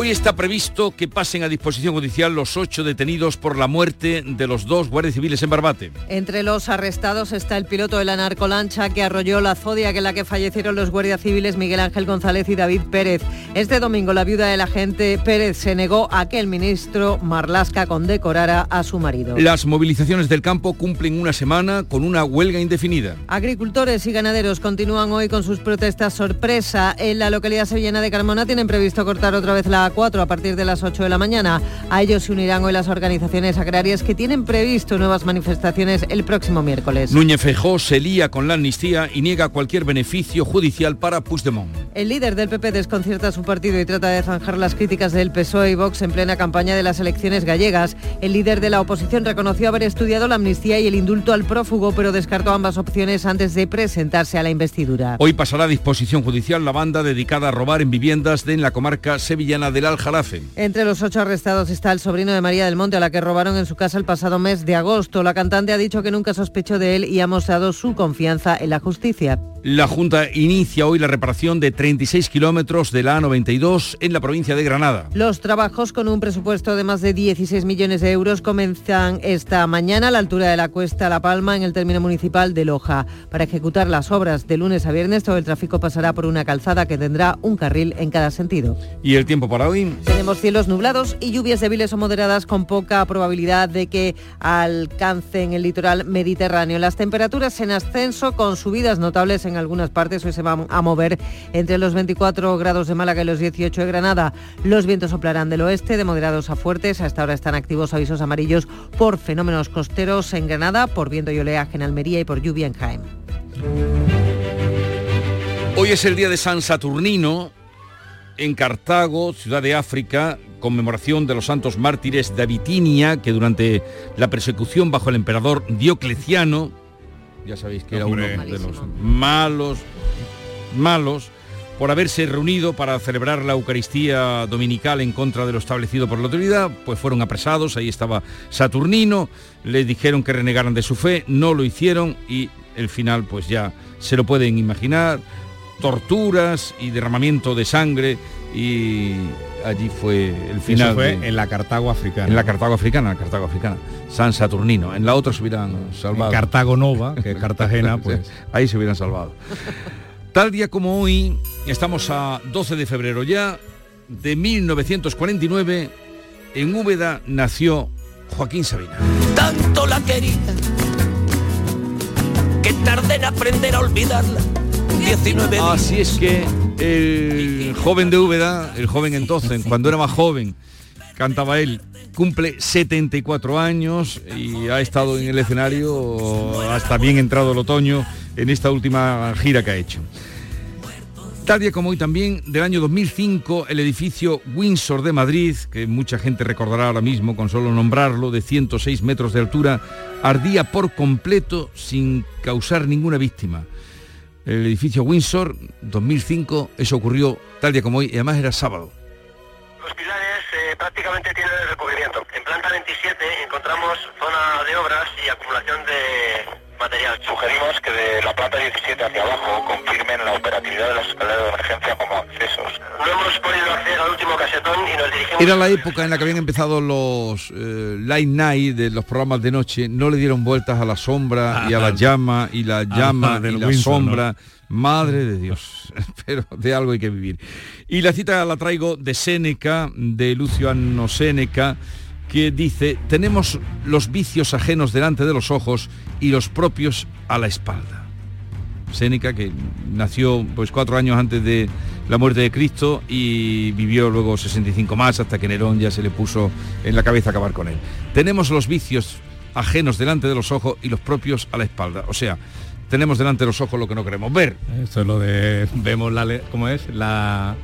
[SPEAKER 1] Hoy está previsto que pasen a disposición judicial los ocho detenidos por la muerte de los dos guardias civiles en Barbate.
[SPEAKER 15] Entre los arrestados está el piloto de la narcolancha que arrolló la Zodiac en la que fallecieron los guardias civiles Miguel Ángel González y David Pérez. Este domingo la viuda del agente Pérez se negó a que el ministro Marlasca condecorara a su marido.
[SPEAKER 1] Las movilizaciones del campo cumplen una semana con una huelga indefinida.
[SPEAKER 15] Agricultores y ganaderos continúan hoy con sus protestas sorpresa. En la localidad sevillana de Carmona tienen previsto cortar otra vez la A4 a partir de las 8 de la mañana. A ellos se unirán hoy las organizaciones agrarias que tienen previsto nuevas manifestaciones el próximo miércoles.
[SPEAKER 1] Núñez Feijó se lía con la amnistía y niega cualquier beneficio judicial para Puigdemont.
[SPEAKER 15] El líder del PP desconcierta a su partido y trata de zanjar las críticas del PSOE y Vox en plena campaña de las elecciones gallegas. El líder de la oposición reconoció haber estudiado la amnistía y el indulto al prófugo, pero descartó ambas opciones antes de presentarse a la investidura.
[SPEAKER 1] Hoy pasará a disposición judicial la banda dedicada a robar en viviendas de en la comarca sevillana del Aljarafe.
[SPEAKER 15] Entre los ocho arrestados está el sobrino de María del Monte, a la que robaron en su casa el pasado mes de agosto. La cantante ha dicho que nunca sospechó de él y ha mostrado su confianza en la justicia.
[SPEAKER 1] La Junta inicia hoy la reparación de 36 kilómetros de la A92 en la provincia de Granada.
[SPEAKER 15] Los trabajos con un presupuesto de más de 16 millones de euros comienzan esta mañana a la altura de la Cuesta La Palma en el término municipal de Loja. Para ejecutar las obras de lunes a viernes todo el tráfico pasará por una calzada que tendrá un carril en cada sentido.
[SPEAKER 1] ¿Y el tiempo para hoy?
[SPEAKER 15] Tenemos cielos nublados y lluvias débiles o moderadas con poca probabilidad de que alcancen el litoral mediterráneo. Las temperaturas en ascenso con subidas notables en algunas partes. Hoy se van a mover entre los 24 grados de Málaga y los 18 de Granada. Los vientos soplarán del oeste de moderados a fuertes. Hasta ahora están activos avisos amarillos por fenómenos costeros en Granada, por viento y oleaje en Almería y por lluvia en Jaén.
[SPEAKER 1] Hoy es el día de San Saturnino en Cartago, ciudad de África, conmemoración de los santos mártires de Abitinia, que durante la persecución bajo el emperador Diocleciano, ya sabéis que era uno de los malos, malos, por haberse reunido para celebrar la Eucaristía dominical en contra de lo establecido por la autoridad, pues fueron apresados, ahí estaba Saturnino, les dijeron que renegaran de su fe, no lo hicieron y el final pues ya se lo pueden imaginar, torturas y derramamiento de sangre y allí fue el final.
[SPEAKER 11] Eso fue
[SPEAKER 1] de-
[SPEAKER 11] en la Cartago africana.
[SPEAKER 1] en la Cartago africana, la Cartago africana, San Saturnino. En la otra se hubieran salvado.
[SPEAKER 11] En Cartago Nova, que es Cartagena, pues
[SPEAKER 1] Ahí se hubieran salvado. Tal día como hoy, estamos a 12 de febrero ya, de 1949, en Úbeda nació Joaquín Sabina.
[SPEAKER 23] tanto la quería que tardé en aprender a olvidarla. 19 días.
[SPEAKER 1] Así es que el joven de Úbeda, el joven entonces, cuando era más joven, cantaba él, cumple 74 años y ha estado en el escenario hasta bien entrado el otoño en esta última gira que ha hecho. Tal día como hoy también, del año 2005, el edificio Windsor de Madrid, que mucha gente recordará ahora mismo con solo nombrarlo, de 106 metros de altura, ardía por completo sin causar ninguna víctima. El edificio Windsor, 2005, eso ocurrió tal día como hoy, y además era sábado.
[SPEAKER 24] Los pilares eh, prácticamente tienen el recubrimiento. En planta 27 encontramos zona de obras y acumulación de material. Sugerimos que de la planta 17 hacia abajo confirmen la operatividad de las escaleras de emergencia como accesos. No hemos podido acceder al último casetón y nos dirigimos...
[SPEAKER 1] Era la época en la que habían empezado los eh, light night de los programas de noche, no le dieron vueltas a la sombra y a la llama y la llama
[SPEAKER 11] del
[SPEAKER 1] y la sombra. Madre de Dios, pero de algo hay que vivir. Y la cita la traigo de Séneca, de Luciano Séneca, que dice, tenemos los vicios ajenos delante de los ojos y los propios a la espalda. Séneca, que nació pues cuatro años antes de la muerte de Cristo y vivió luego 65 más hasta que Nerón ya se le puso en la cabeza acabar con él. Tenemos los vicios ajenos delante de los ojos y los propios a la espalda. O sea, tenemos delante de los ojos lo que no queremos ver.
[SPEAKER 11] Esto es lo de vemos la cómo es la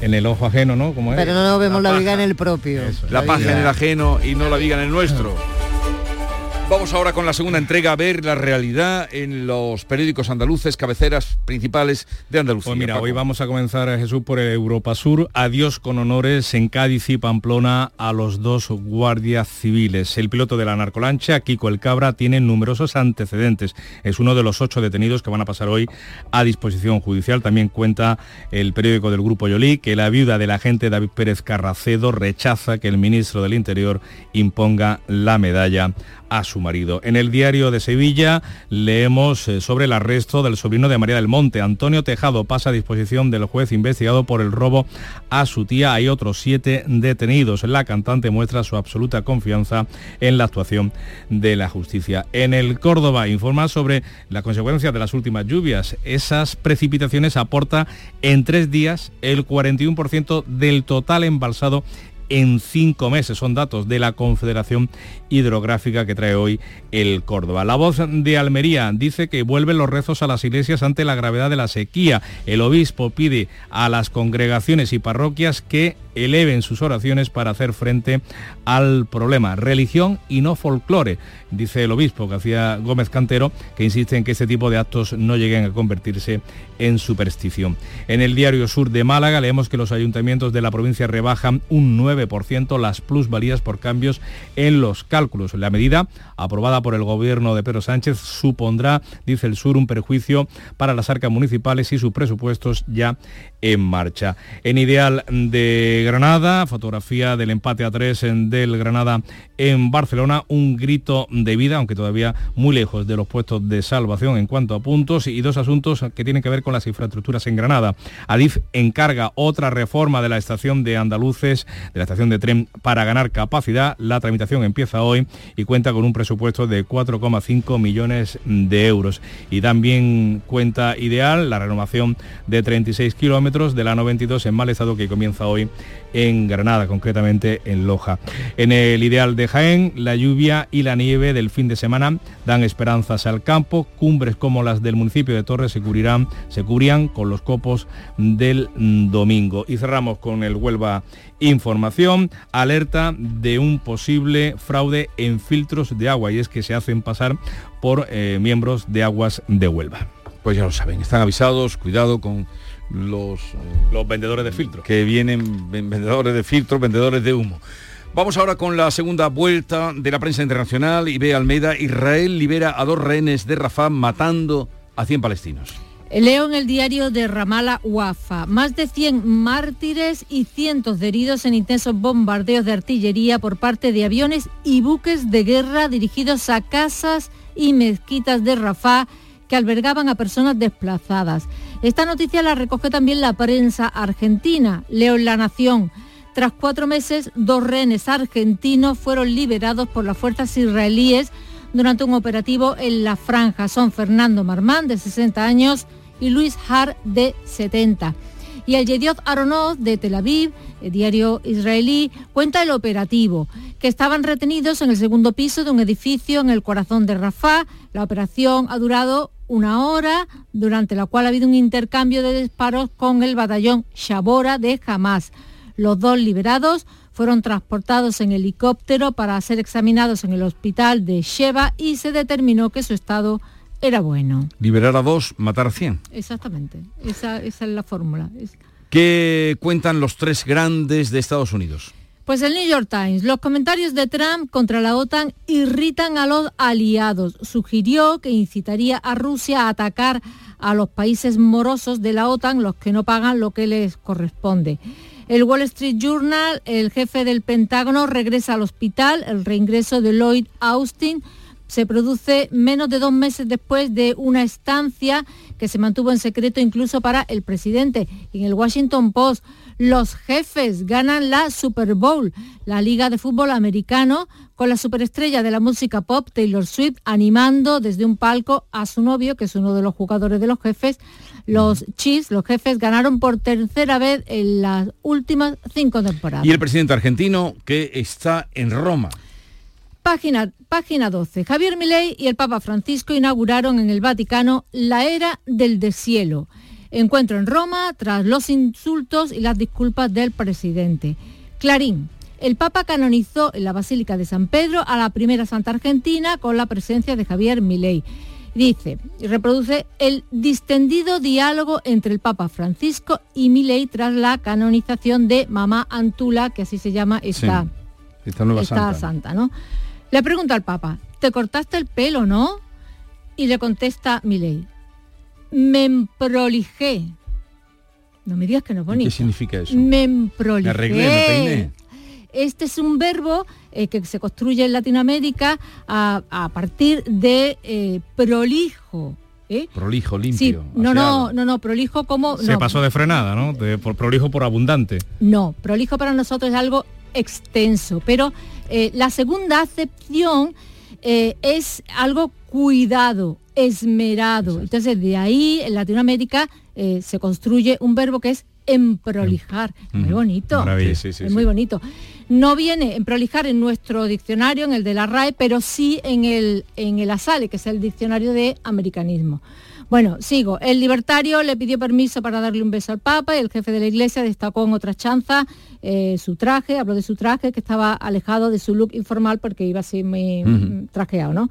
[SPEAKER 11] en el ojo ajeno, ¿no? ¿Cómo es?
[SPEAKER 15] Pero no, no vemos la, viga en el propio.
[SPEAKER 1] La, paja en el ajeno y no la viga en el nuestro. Vamos ahora con la segunda entrega a ver la realidad en los periódicos andaluces, cabeceras principales de Andalucía.
[SPEAKER 11] Pues mira, hoy vamos a comenzar, eh, Jesús, por Europa Sur. Adiós con honores en Cádiz y Pamplona a los dos guardias civiles. El piloto de la narcolancha, Kiko El Cabra, tiene numerosos antecedentes. Es uno de los ocho detenidos que van a pasar hoy a disposición judicial. También cuenta el periódico del Grupo Yolí que la viuda del agente David Pérez Carracedo rechaza que el ministro del Interior imponga la medalla a su marido. En el diario de Sevilla leemos eh, sobre el arresto del sobrino de María del Monte. Antonio Tejado pasa a disposición del juez investigado por el robo a su tía. Hay otros siete detenidos. La cantante muestra su absoluta confianza en la actuación de la justicia. En el Córdoba informa sobre las consecuencias de las últimas lluvias. Esas precipitaciones aporta en tres días el 41% del total embalsado en cinco meses. Son datos de la Confederación Hidrográfica que trae hoy el Córdoba. La voz de Almería dice que vuelven los rezos a las iglesias ante la gravedad de la sequía. El obispo pide a las congregaciones y parroquias que eleven sus oraciones para hacer frente al problema. Religión y no folclore, dice el obispo García Gómez Cantero, que insiste en que este tipo de actos no lleguen a convertirse en superstición. En el diario Sur de Málaga leemos que los ayuntamientos de la provincia rebajan un 9% las plusvalías por cambios en los cálculos. La medida, aprobada por el gobierno de Pedro Sánchez, supondrá, dice el Sur, un perjuicio para las arcas municipales y sus presupuestos ya en marcha. En Ideal de Granada, fotografía del empate a tres del Granada en Barcelona, un grito de vida, aunque todavía muy lejos de los puestos de salvación en cuanto a puntos, y dos asuntos que tienen que ver con las infraestructuras en Granada. Adif encarga otra reforma de la estación de Andaluces, de la estación de tren, para ganar capacidad. La tramitación empieza hoy y cuenta con un presupuesto de 4,5 millones de euros. Y también cuenta ideal la renovación de 36 kilómetros de la 92 en mal estado que comienza hoy en Granada, concretamente en Loja. En el ideal de Jaén, la lluvia y la nieve del fin de semana dan esperanzas al campo. Cumbres como las del municipio de Torres se cubrirán, se cubrían con los copos del domingo. Y cerramos con el Huelva Información, alerta de un posible fraude en filtros de agua y es que se hacen pasar por eh, miembros de aguas de Huelva.
[SPEAKER 1] Pues ya lo saben, están avisados, cuidado con los,
[SPEAKER 11] eh, los vendedores de filtros.
[SPEAKER 1] Que vienen vendedores de filtros, vendedores de humo. Vamos ahora con la segunda vuelta de la prensa internacional y ve Almeida, Israel libera a dos rehenes de Rafah matando a 100 palestinos.
[SPEAKER 12] Leo en el diario de Ramallah Wafa, más de 100 mártires y cientos de heridos en intensos bombardeos de artillería por parte de aviones y buques de guerra dirigidos a casas y mezquitas de Rafah que albergaban a personas desplazadas. Esta noticia la recoge también la prensa argentina. Leo en La Nación. Tras cuatro meses, dos rehenes argentinos fueron liberados por las fuerzas israelíes durante un operativo en la franja. Son Fernando Marmán, de 60 años, y Luis Har, de 70. Y el Yediot Aronoz, de Tel Aviv, el diario israelí, cuenta el operativo, que estaban retenidos en el segundo piso de un edificio en el corazón de Rafah. La operación ha durado una hora, durante la cual ha habido un intercambio de disparos con el batallón Shabora de Hamas. Los dos liberados fueron transportados en helicóptero para ser examinados en el hospital de Sheba y se determinó que su estado era bueno.
[SPEAKER 1] Liberar a dos, matar a cien.
[SPEAKER 12] Exactamente, esa, esa es la fórmula.
[SPEAKER 1] ¿Qué cuentan los tres grandes de Estados Unidos?
[SPEAKER 12] Pues el New York Times, los comentarios de Trump contra la OTAN irritan a los aliados. Sugirió que incitaría a Rusia a atacar a los países morosos de la OTAN, los que no pagan lo que les corresponde. El Wall Street Journal, el jefe del Pentágono regresa al hospital, el reingreso de Lloyd Austin se produce menos de dos meses después de una estancia que se mantuvo en secreto incluso para el presidente. En el Washington Post, los jefes ganan la Super Bowl, la Liga de Fútbol Americano, con la superestrella de la música pop Taylor Swift animando desde un palco a su novio, que es uno de los jugadores de los jefes. Los Chiefs, los jefes, ganaron por tercera vez en las últimas cinco temporadas.
[SPEAKER 1] Y el presidente argentino que está en Roma.
[SPEAKER 12] Página, página 12. Javier Milei y el Papa Francisco inauguraron en el Vaticano la era del deshielo. Encuentro en Roma tras los insultos y las disculpas del presidente. Clarín. El Papa canonizó en la Basílica de San Pedro a la primera santa argentina con la presencia de Javier Milei. Dice, y reproduce el distendido diálogo entre el Papa Francisco y Milei tras la canonización de Mamá Antula, que así se llama esta,
[SPEAKER 1] Sí, esta nueva
[SPEAKER 12] esta
[SPEAKER 1] santa.
[SPEAKER 12] santa, ¿no? Le pregunta al Papa, ¿te cortaste el pelo, no? Y le contesta Milei, me emprolijé. No me digas que no es bonito.
[SPEAKER 1] ¿Qué significa eso?
[SPEAKER 12] Me emprolijé.
[SPEAKER 1] Me arreglé, me peiné.
[SPEAKER 12] Este es un verbo eh, que se construye en Latinoamérica a, a partir de eh, prolijo. ¿eh?
[SPEAKER 1] Prolijo, limpio.
[SPEAKER 12] Sí, no, no, no, no, prolijo como...
[SPEAKER 11] Se
[SPEAKER 12] no,
[SPEAKER 11] pasó de frenada, ¿no? De, por prolijo por abundante.
[SPEAKER 12] No, prolijo para nosotros es algo extenso, pero eh, la segunda acepción eh, es algo cuidado, esmerado. Entonces, de ahí en Latinoamérica eh, se construye un verbo que es emprolijar. Muy bonito.
[SPEAKER 11] Maravilla. Sí, sí, sí,
[SPEAKER 12] es
[SPEAKER 11] sí.
[SPEAKER 12] muy bonito. No viene en prolijar en nuestro diccionario, en el de la RAE, pero sí en el, en el ASALE, que es el diccionario de americanismo. Bueno, sigo. El libertario le pidió permiso para darle un beso al Papa y el jefe de la iglesia destacó en otra chanza eh, su traje, habló de su traje, que estaba alejado de su look informal porque iba así muy mm, trajeado, ¿no?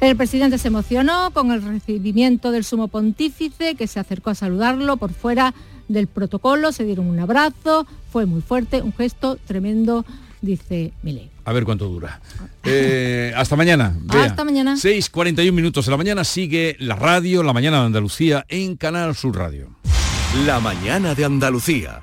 [SPEAKER 12] El presidente se emocionó con el recibimiento del sumo pontífice, que se acercó a saludarlo por fuera del protocolo, se dieron un abrazo, fue muy fuerte, un gesto tremendo, dice Milei.
[SPEAKER 1] A ver cuánto dura. Eh, hasta mañana. Bea.
[SPEAKER 12] Hasta mañana.
[SPEAKER 1] 6.41 minutos de la mañana sigue la radio, la mañana de Andalucía en Canal Sur Radio.
[SPEAKER 25] La mañana de Andalucía.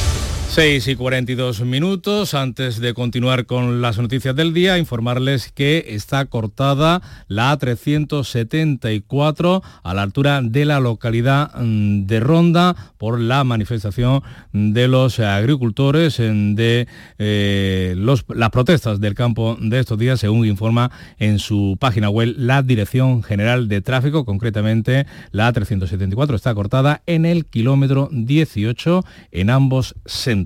[SPEAKER 11] 6 y 42 minutos. Antes de continuar con las noticias del día, informarles que está cortada la A374 a la altura de la localidad mm, de Ronda por la manifestación de los agricultores de eh, las protestas del campo de estos días, según informa en su página web la Dirección General de Tráfico, concretamente la A374 está cortada en el kilómetro 18 en ambos sentidos.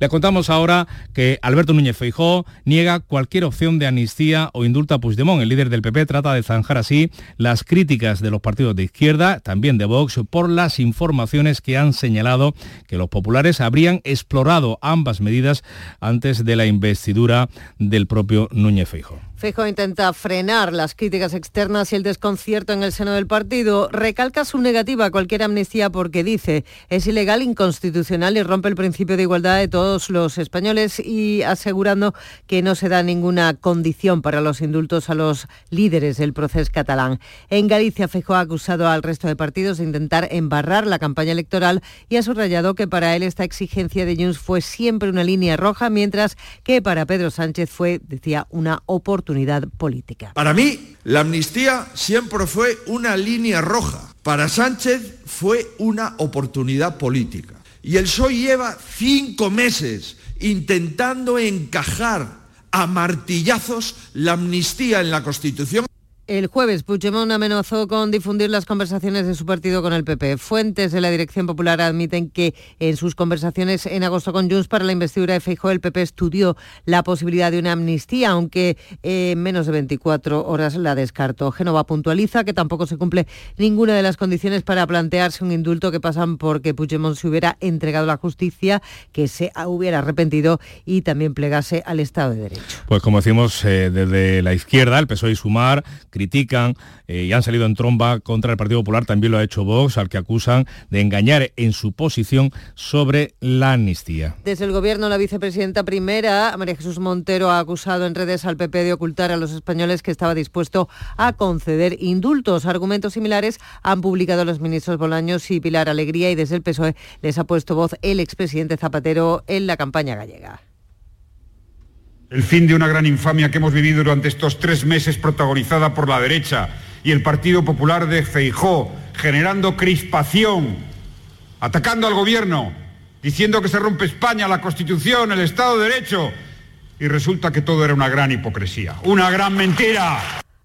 [SPEAKER 11] Les contamos ahora que Alberto Núñez Feijó niega cualquier opción de amnistía o indulta a Puigdemont. El líder del PP trata de zanjar así las críticas de los partidos de izquierda, también de Vox, por las informaciones que han señalado que los populares habrían explorado ambas medidas antes de la investidura del propio Núñez Feijó.
[SPEAKER 15] Feijóo intenta frenar las críticas externas y el desconcierto en el seno del partido. Recalca su negativa a cualquier amnistía porque dice es ilegal, inconstitucional y rompe el principio de igualdad de todos los españoles y asegurando que no se da ninguna condición para los indultos a los líderes del proceso catalán. En Galicia, Feijóo ha acusado al resto de partidos de intentar embarrar la campaña electoral y ha subrayado que para él esta exigencia de Junts fue siempre una línea roja, mientras que para Pedro Sánchez fue, decía, una oportunidad
[SPEAKER 26] Para mí, la amnistía siempre fue una línea roja. Para Sánchez fue una oportunidad política. Y el PSOE lleva cinco meses intentando encajar a martillazos la amnistía en la Constitución.
[SPEAKER 15] El jueves, Puigdemont amenazó con difundir las conversaciones de su partido con el PP. Fuentes de la Dirección Popular admiten que en sus conversaciones en agosto con Junts para la investidura de Feijóo, el PP estudió la posibilidad de una amnistía, aunque eh, en menos de 24 horas la descartó. Génova puntualiza que tampoco se cumple ninguna de las condiciones para plantearse un indulto que pasan porque Puigdemont se hubiera entregado a la justicia, que se hubiera arrepentido y también plegase al Estado de Derecho.
[SPEAKER 11] Pues como decimos, eh, desde la izquierda, el PSOE y Sumar critican eh, y han salido en tromba contra el Partido Popular, también lo ha hecho Vox, al que acusan de engañar en su posición sobre la amnistía.
[SPEAKER 15] Desde el Gobierno, la vicepresidenta primera, María Jesús Montero, ha acusado en redes al PP de ocultar a los españoles que estaba dispuesto a conceder indultos. Argumentos similares han publicado los ministros Bolaños y Pilar Alegría y desde el PSOE les ha puesto voz el expresidente Zapatero en la campaña gallega.
[SPEAKER 27] El fin de una gran infamia que hemos vivido durante estos tres meses protagonizada por la derecha y el Partido Popular de Feijó, generando crispación, atacando al gobierno, diciendo que se rompe España, la Constitución, el Estado de Derecho. Y resulta que todo era una gran hipocresía, una gran mentira.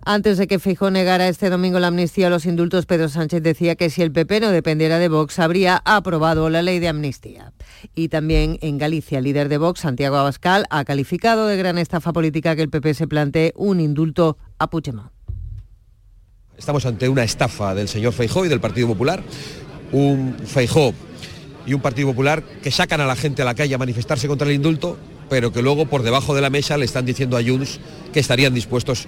[SPEAKER 15] Antes de que Feijóo negara este domingo la amnistía a los indultos, Pedro Sánchez decía que si el PP no dependiera de Vox, habría aprobado la ley de amnistía. Y también en Galicia, el líder de Vox, Santiago Abascal, ha calificado de gran estafa política que el PP se plantee un indulto a Puigdemont.
[SPEAKER 28] Estamos ante una estafa del señor Feijó y del Partido Popular. Un Feijó y un Partido Popular que sacan a la gente a la calle a manifestarse contra el indulto, pero que luego por debajo de la mesa le están diciendo a Junts que estarían dispuestos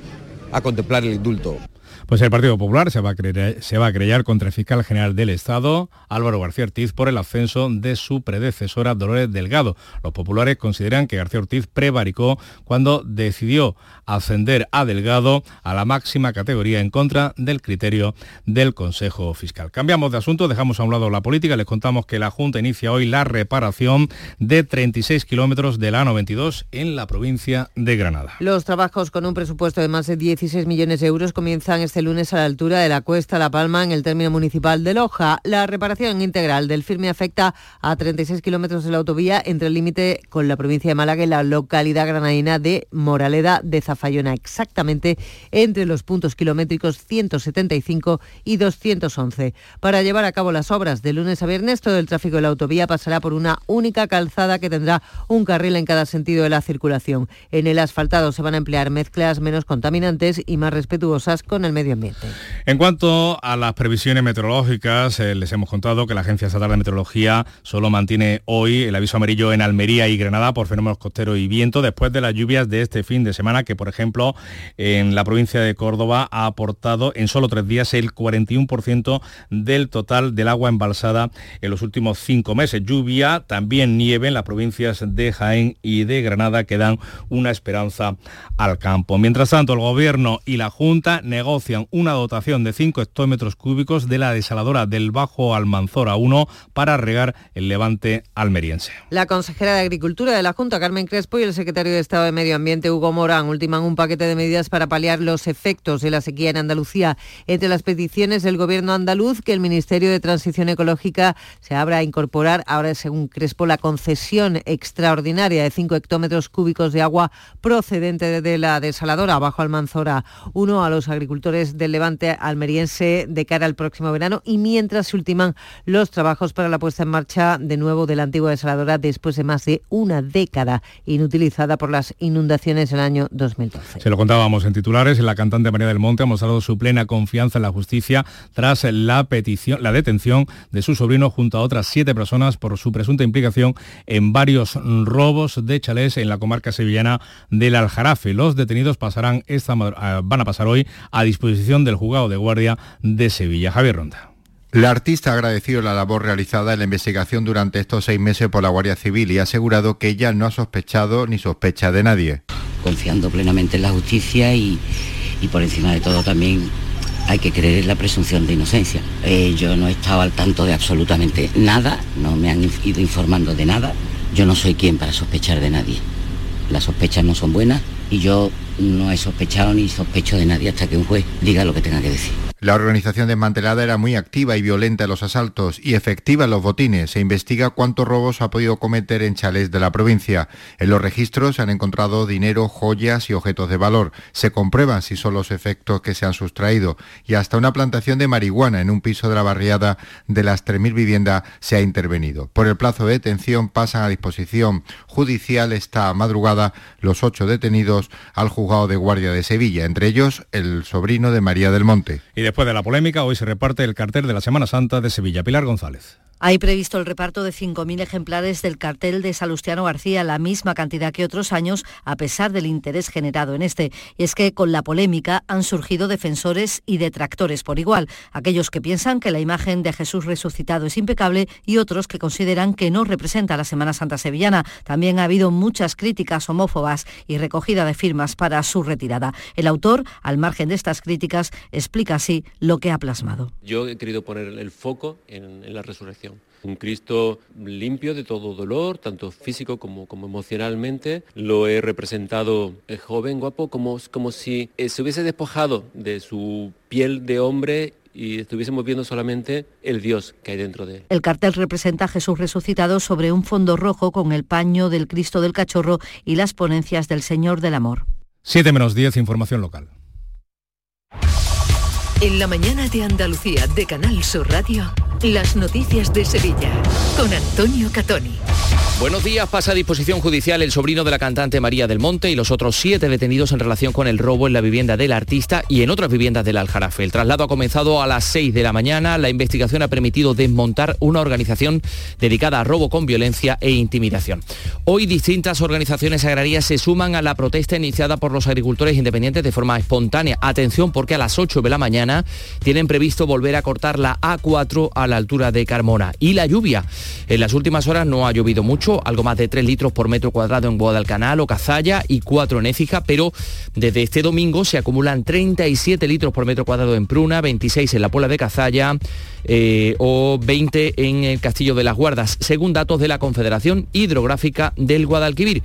[SPEAKER 28] a contemplar el indulto.
[SPEAKER 11] Pues el Partido Popular se va, a creer, se va a crear contra el fiscal general del Estado, Álvaro García Ortiz, por el ascenso de su predecesora Dolores Delgado. Los populares consideran que García Ortiz prevaricó cuando decidió ascender a Delgado a la máxima categoría en contra del criterio del Consejo Fiscal. Cambiamos de asunto, dejamos a un lado la política, les contamos que la Junta inicia hoy la reparación de 36 kilómetros de la A92 en la provincia de Granada.
[SPEAKER 15] Los trabajos con un presupuesto de más de 16 millones de euros comienzan este lunes a la altura de la Cuesta La Palma en el término municipal de Loja. La reparación integral del firme afecta a 36 kilómetros de la autovía entre el límite con la provincia de Málaga y la localidad granadina de Moraleda de Zafayona, exactamente entre los puntos kilométricos 175 y 211. Para llevar a cabo las obras de lunes a viernes, todo el tráfico de la autovía pasará por una única calzada que tendrá un carril en cada sentido de la circulación. En el asfaltado se van a emplear mezclas menos contaminantes y más respetuosas con el medio ambiente.
[SPEAKER 11] En cuanto a las previsiones meteorológicas, eh, les hemos contado que la Agencia Estatal de Meteorología solo mantiene hoy el aviso amarillo en Almería y Granada por fenómenos costeros y viento después de las lluvias de este fin de semana que, por ejemplo, en la provincia de Córdoba ha aportado en solo tres días el 41% del total del agua embalsada en los últimos cinco meses. Lluvia, también nieve en las provincias de Jaén y de Granada que dan una esperanza al campo. Mientras tanto, el Gobierno y la Junta negocian una dotación de 5 hectómetros cúbicos de la desaladora del Bajo Almanzora 1 para regar el levante almeriense.
[SPEAKER 15] La consejera de Agricultura de la Junta, Carmen Crespo, y el secretario de Estado de Medio Ambiente, Hugo Morán, un paquete de medidas para paliar los efectos de la sequía en Andalucía. Entre las peticiones del Gobierno andaluz, que el Ministerio de Transición Ecológica se abra a incorporar, ahora según Crespo, la concesión extraordinaria de 5 hectómetros cúbicos de agua procedente de la desaladora Bajo Almanzora 1 a los agricultores del Levante almeriense de cara al próximo verano y mientras se ultiman los trabajos para la puesta en marcha de nuevo de la antigua desaladora después de más de una década inutilizada por las inundaciones del año 2012.
[SPEAKER 11] Se lo contábamos en titulares, la cantante María del Monte ha mostrado su plena confianza en la justicia tras la petición, la detención de su sobrino junto a otras siete personas por su presunta implicación en varios robos de chalés en la comarca sevillana del Aljarafe. Los detenidos pasarán esta, van a pasar hoy a disposición del juzgado de guardia de Sevilla. Javier Ronda.
[SPEAKER 29] La artista ha agradecido la labor realizada en la investigación durante estos seis meses por la Guardia Civil y ha asegurado que ella no ha sospechado ni sospecha de nadie.
[SPEAKER 30] Confiando plenamente en la justicia y, y por encima de todo también hay que creer en la presunción de inocencia. Eh, yo no he estado al tanto de absolutamente nada, no me han ido informando de nada. Yo no soy quien para sospechar de nadie. Las sospechas no son buenas y yo no he sospechado ni sospecho de nadie hasta que un juez diga lo que tenga que decir.
[SPEAKER 29] La organización desmantelada era muy activa y violenta en los asaltos y efectiva en los botines. Se investiga cuántos robos ha podido cometer en chalés de la provincia. En los registros se han encontrado dinero, joyas y objetos de valor. Se comprueban si son los efectos que se han sustraído. Y hasta una plantación de marihuana en un piso de la barriada de las 3.000 viviendas se ha intervenido. Por el plazo de detención pasan a disposición judicial esta madrugada los ocho detenidos al juzgado de guardia de Sevilla, entre ellos el sobrino de María del Monte.
[SPEAKER 11] Y después de la polémica, hoy se reparte el cartel de la Semana Santa de Sevilla. Pilar González.
[SPEAKER 31] Hay previsto el reparto de 5.000 ejemplares del cartel de Salustiano García, la misma cantidad que otros años, a pesar del interés generado en este. Y es que con la polémica han surgido defensores y detractores por igual. Aquellos que piensan que la imagen de Jesús resucitado es impecable y otros que consideran que no representa la Semana Santa sevillana. También ha habido muchas críticas homófobas y recogida de firmas para su retirada. El autor, al margen de estas críticas, explica así lo que ha plasmado.
[SPEAKER 32] Yo he querido poner el foco en, en la resurrección
[SPEAKER 33] Un Cristo limpio de todo dolor, tanto físico como, como emocionalmente. Lo he representado eh, joven, guapo, como, como si eh, se hubiese despojado de su piel de hombre y estuviésemos viendo solamente el Dios que hay dentro de él.
[SPEAKER 31] El cartel representa a Jesús resucitado sobre un fondo rojo con el paño del Cristo del Cachorro y las ponencias del Señor del Amor.
[SPEAKER 11] 7 menos 10, información local.
[SPEAKER 22] En la mañana de Andalucía de Canal Sur Radio, las noticias de Sevilla con Antonio Catoni.
[SPEAKER 34] Buenos días, pasa a disposición judicial el sobrino de la cantante María del Monte y los otros siete detenidos en relación con el robo en la vivienda del artista y en otras viviendas del Aljarafe. El traslado ha comenzado a las 6 de la mañana. La investigación ha permitido desmontar una organización dedicada a robo con violencia e intimidación. Hoy distintas organizaciones agrarias se suman a la protesta iniciada por los agricultores independientes de forma espontánea. Atención porque a las 8 de la mañana tienen previsto volver a cortar la A4 a la altura de Carmona. Y la lluvia. En las últimas horas no ha llovido mucho algo más de 3 litros por metro cuadrado en Guadalcanal o Cazalla y 4 en Écija, pero desde este domingo se acumulan 37 litros por metro cuadrado en Pruna, 26 en la Puebla de Cazalla eh, o 20 en el Castillo de las Guardas, según datos de la Confederación Hidrográfica del Guadalquivir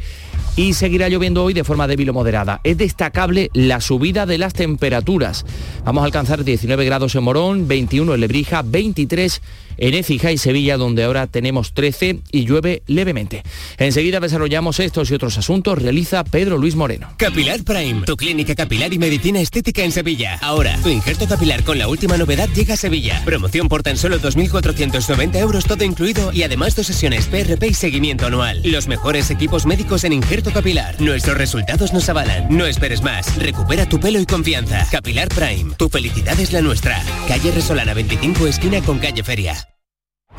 [SPEAKER 34] y seguirá lloviendo hoy de forma débil o moderada. Es destacable la subida de las temperaturas. Vamos a alcanzar 19 grados en Morón, 21 en Lebrija, 23 guys. En Écija y Sevilla, donde ahora tenemos 13 y llueve levemente. Enseguida desarrollamos estos y otros asuntos, realiza Pedro Luis Moreno.
[SPEAKER 35] Capilar Prime, tu clínica capilar y medicina estética en Sevilla. Ahora, tu injerto capilar con la última novedad llega a Sevilla. Promoción por tan solo 2.490 euros todo incluido y además dos sesiones PRP y seguimiento anual. Los mejores equipos médicos en injerto capilar. Nuestros resultados nos avalan. No esperes más. Recupera tu pelo y confianza. Capilar Prime. Tu felicidad es la nuestra. Calle Resolana 25 esquina con calle Feria.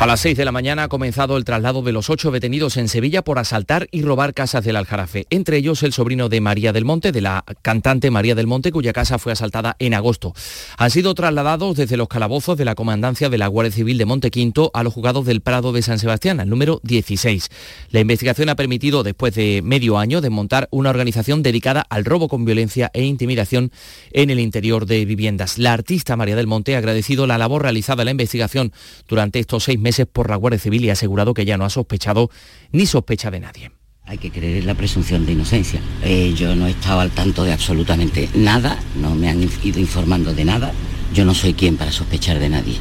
[SPEAKER 34] A las 6 de la mañana ha comenzado el traslado de los ocho detenidos en Sevilla por asaltar y robar casas del Aljarafe, entre ellos el sobrino de María del Monte, de la cantante María del Monte, cuya casa fue asaltada en agosto. Han sido trasladados desde los calabozos de la comandancia de la Guardia Civil de Montequinto a los juzgados del Prado de San Sebastián, al número 16. La investigación ha permitido, después de medio año, desmontar una organización dedicada al robo con violencia e intimidación en el interior de viviendas. La artista María del Monte ha agradecido la labor realizada en la investigación durante estos seis meses por la Guardia Civil y ha asegurado que ya no ha sospechado ni sospecha de nadie.
[SPEAKER 30] Hay que creer en la presunción de inocencia. Eh, yo no he estado al tanto de absolutamente nada, no me han ido informando de nada. Yo no soy quien para sospechar de nadie.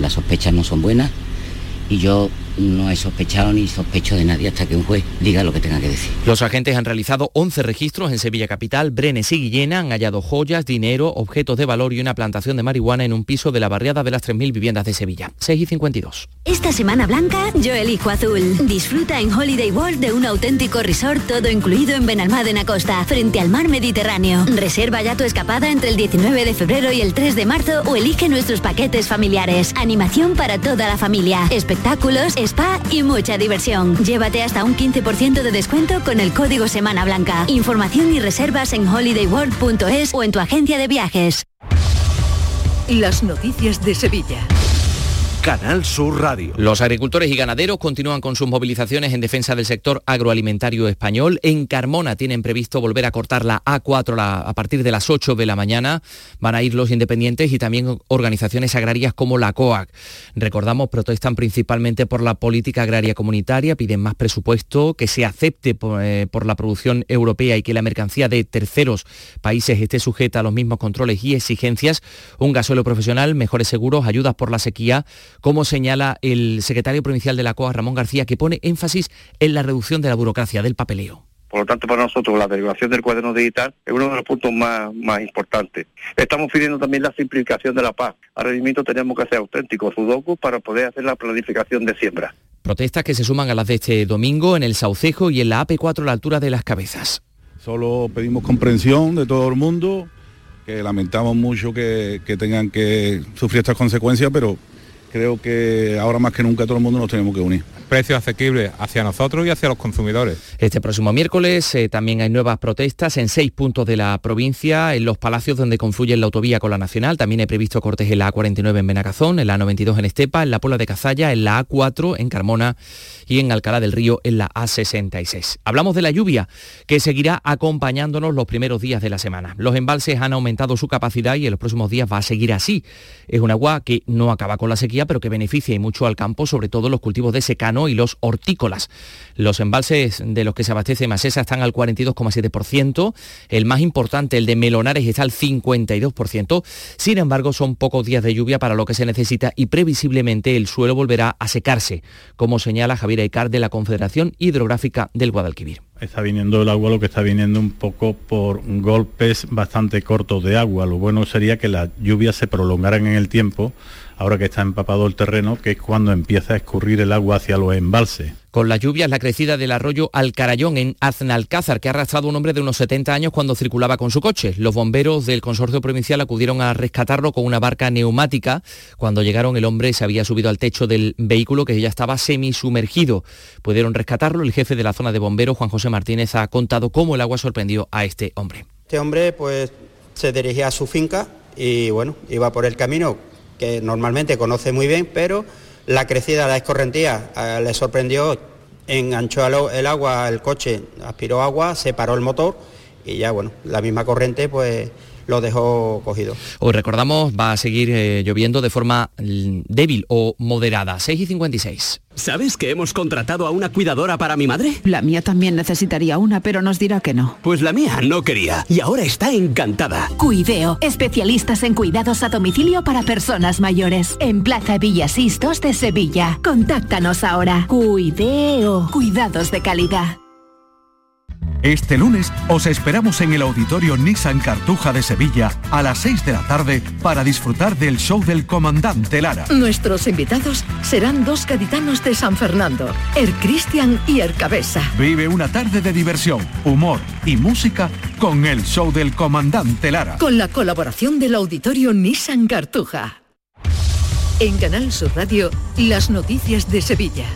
[SPEAKER 30] Las sospechas no son buenas y yo no he sospechado ni sospecho de nadie hasta que un juez diga lo que tenga que decir.
[SPEAKER 34] Los agentes han realizado 11 registros en Sevilla Capital, Brenes y Guillena, han hallado joyas, dinero, objetos de valor y una plantación de marihuana en un piso de la barriada de las 3.000 viviendas de Sevilla. 6 y 52.
[SPEAKER 36] Esta semana blanca yo elijo azul. Disfruta en Holiday World de un auténtico resort todo incluido en Benalmádena Costa, frente al mar Mediterráneo. Reserva ya tu escapada entre el 19 de febrero y el 3 de marzo o elige nuestros paquetes familiares. Animación para toda la familia, espectáculos, spa y mucha diversión. Llévate hasta un 15% de descuento con el código Semana Blanca. Información y reservas en holidayworld.es o en tu agencia de viajes.
[SPEAKER 22] Las noticias de Sevilla.
[SPEAKER 25] Canal Sur Radio.
[SPEAKER 34] Los agricultores y ganaderos continúan con sus movilizaciones en defensa del sector agroalimentario español. En Carmona tienen previsto volver a cortar la A4 a partir de las 8 de la mañana. Van a ir los independientes y también organizaciones agrarias como la COAC. Recordamos, protestan principalmente por la política agraria comunitaria, piden más presupuesto, que se acepte por, eh, por la producción europea y que la mercancía de terceros países esté sujeta a los mismos controles y exigencias, un gasóleo profesional, mejores seguros, ayudas por la sequía como señala el secretario provincial de la COA, Ramón García, que pone énfasis en la reducción de la burocracia del papeleo.
[SPEAKER 37] Por lo tanto, para nosotros la derivación del cuaderno digital es uno de los puntos más, más importantes. Estamos pidiendo también la simplificación de la paz. Al rendimiento tenemos que ser auténticos, sudoku, para poder hacer la planificación de siembra.
[SPEAKER 34] Protestas que se suman a las de este domingo en el Saucejo y en la AP4 a la altura de las cabezas.
[SPEAKER 32] Solo pedimos comprensión de todo el mundo, que lamentamos mucho que, que tengan que sufrir estas consecuencias, pero creo que ahora más que nunca todo el mundo nos tenemos que unir
[SPEAKER 38] precios asequibles hacia nosotros y hacia los consumidores.
[SPEAKER 34] Este próximo miércoles eh, también hay nuevas protestas en seis puntos de la provincia, en los palacios donde confluye la autovía con la nacional. También he previsto cortes en la A49 en Benacazón, en la A92 en Estepa, en la Puebla de Cazalla, en la A4 en Carmona y en Alcalá del Río en la A66. Hablamos de la lluvia que seguirá acompañándonos los primeros días de la semana. Los embalses han aumentado su capacidad y en los próximos días va a seguir así. Es un agua que no acaba con la sequía, pero que beneficia y mucho al campo, sobre todo los cultivos de secano y los hortícolas. Los embalses de los que se abastece Masesa están al 42,7%, el más importante, el de Melonares, está al 52%. Sin embargo, son pocos días de lluvia para lo que se necesita y previsiblemente el suelo volverá a secarse, como señala Javier Aicar de la Confederación Hidrográfica del Guadalquivir.
[SPEAKER 32] Está viniendo el agua, lo que está viniendo un poco por golpes bastante cortos de agua. Lo bueno sería que las lluvias se prolongaran en el tiempo ahora que está empapado el terreno, que es cuando empieza a escurrir el agua hacia los embalses.
[SPEAKER 34] Con las lluvias, la crecida del arroyo Alcarayón en Aznalcázar, que ha arrastrado a un hombre de unos 70 años cuando circulaba con su coche. Los bomberos del consorcio provincial acudieron a rescatarlo con una barca neumática. Cuando llegaron, el hombre se había subido al techo del vehículo que ya estaba semisumergido. Pudieron rescatarlo. El jefe de la zona de bomberos, Juan José Martínez, ha contado cómo el agua sorprendió a este hombre.
[SPEAKER 39] Este hombre, pues, se dirigía a su finca y, bueno, iba por el camino que normalmente conoce muy bien, pero la crecida de la escorrentía le sorprendió, enganchó el agua, el coche aspiró agua, se paró el motor y ya bueno, la misma corriente pues lo dejó cogido.
[SPEAKER 34] Hoy recordamos, va a seguir eh, lloviendo de forma mm, débil o moderada, 6 y 56.
[SPEAKER 40] ¿Sabes que hemos contratado a una cuidadora para mi madre?
[SPEAKER 41] La mía también necesitaría una, pero nos dirá que no.
[SPEAKER 40] Pues la mía no quería y ahora está encantada.
[SPEAKER 42] Cuideo, especialistas en cuidados a domicilio para personas mayores. En Plaza Villasistos de Sevilla. Contáctanos ahora. Cuideo, cuidados de calidad.
[SPEAKER 43] Este lunes os esperamos en el auditorio Nissan Cartuja de Sevilla a las 6 de la tarde para disfrutar del show del comandante Lara.
[SPEAKER 22] Nuestros invitados serán dos gaditanos de San Fernando, Er Cristian y Er Cabeza.
[SPEAKER 43] Vive una tarde de diversión, humor y música con el show del comandante Lara.
[SPEAKER 22] Con la colaboración del auditorio Nissan Cartuja. En Canal Sur Radio, las noticias de Sevilla.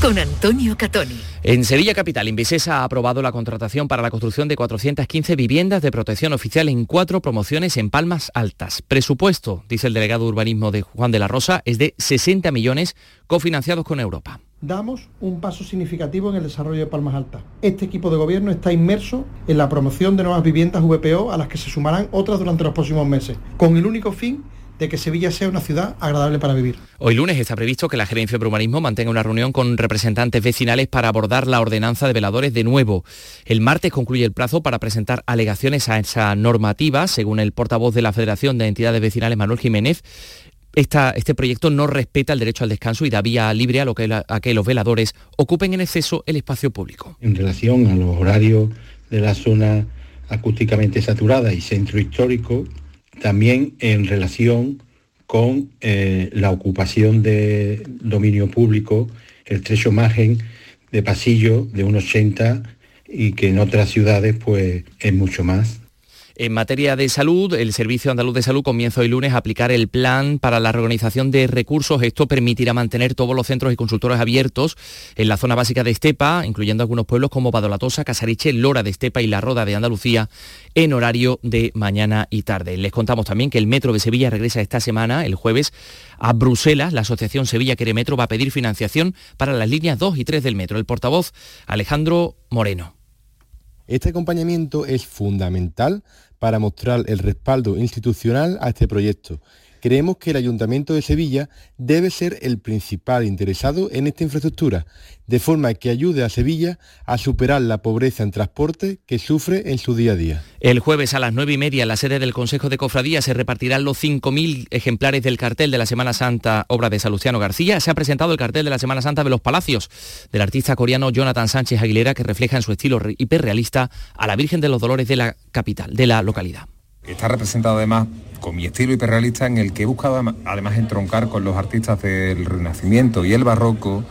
[SPEAKER 22] Con Antonio Catoni.
[SPEAKER 34] En Sevilla Capital, Invisesa ha aprobado la contratación para la construcción de 415 viviendas de protección oficial en cuatro promociones en Palmas Altas. Presupuesto, dice el delegado de urbanismo de Juan de la Rosa, es de 60 millones cofinanciados con Europa.
[SPEAKER 44] Damos un paso significativo en el desarrollo de Palmas Altas. Este equipo de gobierno está inmerso en la promoción de nuevas viviendas VPO a las que se sumarán otras durante los próximos meses, con el único fin de que Sevilla sea una ciudad agradable para vivir.
[SPEAKER 34] Hoy lunes está previsto que la Gerencia de Urbanismo mantenga una reunión con representantes vecinales para abordar la ordenanza de veladores de nuevo. El martes concluye el plazo para presentar alegaciones a esa normativa, según el portavoz de la Federación de Entidades Vecinales, Manuel Jiménez. este proyecto no respeta el derecho al descanso y da vía libre a, lo que, a que los veladores ocupen en exceso el espacio público.
[SPEAKER 45] En relación a los horarios de la zona acústicamente saturada y centro histórico, también en relación con eh, la ocupación de dominio público, el trecho margen de pasillo de un 80 y que en otras ciudades pues es mucho más.
[SPEAKER 34] En materia de salud, el Servicio Andaluz de Salud comienza hoy lunes a aplicar el plan para la reorganización de recursos. Esto permitirá mantener todos los centros y consultores abiertos en la zona básica de Estepa, incluyendo algunos pueblos como Badolatosa, Casariche, Lora de Estepa y La Roda de Andalucía, en horario de mañana y tarde. Les contamos también que el Metro de Sevilla regresa esta semana, el jueves, a Bruselas. La Asociación Sevilla Quiere Metro va a pedir financiación para las líneas 2 y 3 del metro. El portavoz Alejandro Moreno.
[SPEAKER 46] Este acompañamiento es fundamental para mostrar el respaldo institucional a este proyecto. Creemos que el Ayuntamiento de Sevilla debe ser el principal interesado en esta infraestructura, de forma que ayude a Sevilla a superar la pobreza en transporte que sufre en su día a día.
[SPEAKER 34] El jueves a las nueve y media en la sede del Consejo de Cofradía se repartirán los 5.000 ejemplares del cartel de la Semana Santa, obra de Salustiano García. Se ha presentado el cartel de la Semana Santa de los Palacios del artista coreano Jonathan Sánchez Aguilera, que refleja en su estilo hiperrealista a la Virgen de los Dolores de la capital, de la localidad.
[SPEAKER 47] Está representado además con mi estilo hiperrealista en el que he buscado además entroncar con los artistas del Renacimiento y el Barroco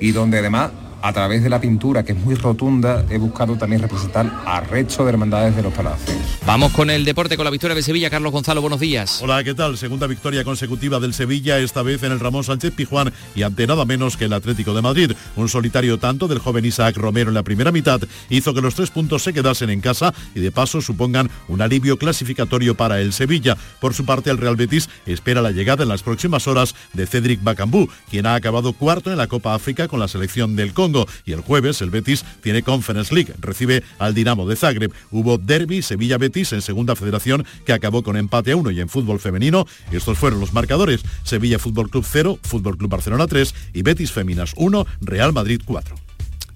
[SPEAKER 47] y donde además
[SPEAKER 45] a través de la pintura, que es muy rotunda, he buscado también representar al resto de hermandades de los palacios.
[SPEAKER 34] Vamos con el deporte, con la victoria de Sevilla. Carlos Gonzalo, buenos días.
[SPEAKER 20] Hola, ¿qué tal? Segunda victoria consecutiva del Sevilla, esta vez en el Ramón Sánchez Pijuán y ante nada menos que el Atlético de Madrid. Un solitario tanto del joven Isaac Romero en la primera mitad hizo que los tres puntos se quedasen en casa y de paso supongan un alivio clasificatorio para el Sevilla. Por su parte, el Real Betis espera la llegada en las próximas horas de Cedric Bacambú, quien ha acabado cuarto en la Copa África con la selección del Congo. Y el jueves el Betis tiene Conference League, recibe al Dinamo de Zagreb. Hubo derby Sevilla-Betis en segunda federación que acabó con empate a uno y en fútbol femenino estos fueron los marcadores. Sevilla Fútbol Club 0, Fútbol Club Barcelona 3 y Betis Féminas 1, Real Madrid 4.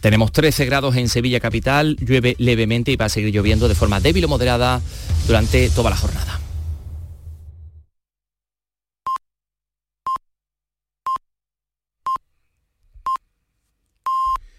[SPEAKER 34] Tenemos 13 grados en Sevilla capital, llueve levemente y va a seguir lloviendo de forma débil o moderada durante toda la jornada.